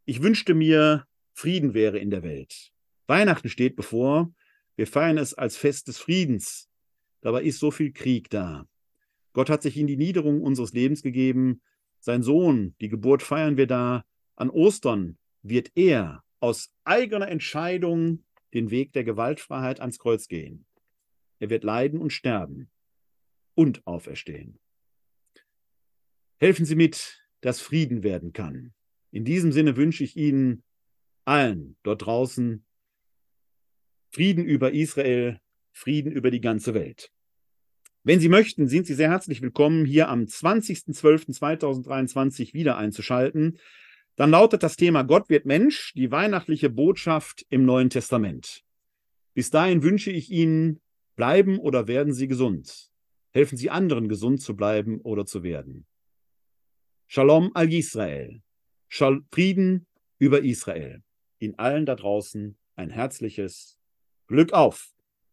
Ich wünschte mir, Frieden wäre in der Welt. Weihnachten steht bevor. Wir feiern es als Fest des Friedens. Dabei ist so viel Krieg da. Gott hat sich in die Niederung unseres Lebens gegeben. Sein Sohn, die Geburt feiern wir da. An Ostern wird er aus eigener Entscheidung den Weg der Gewaltfreiheit ans Kreuz gehen. Er wird leiden und sterben und auferstehen. Helfen Sie mit, dass Frieden werden kann. In diesem Sinne wünsche ich Ihnen allen dort draußen Frieden über Israel, Frieden über die ganze Welt. Wenn Sie möchten, sind Sie sehr herzlich willkommen, hier am 20.12.2023 wieder einzuschalten. Dann lautet das Thema Gott wird Mensch, die weihnachtliche Botschaft im Neuen Testament. Bis dahin wünsche ich Ihnen, bleiben oder werden Sie gesund. Helfen Sie anderen, gesund zu bleiben oder zu werden. Shalom al Israel. Frieden über Israel. Ihnen allen da draußen ein herzliches Glück auf!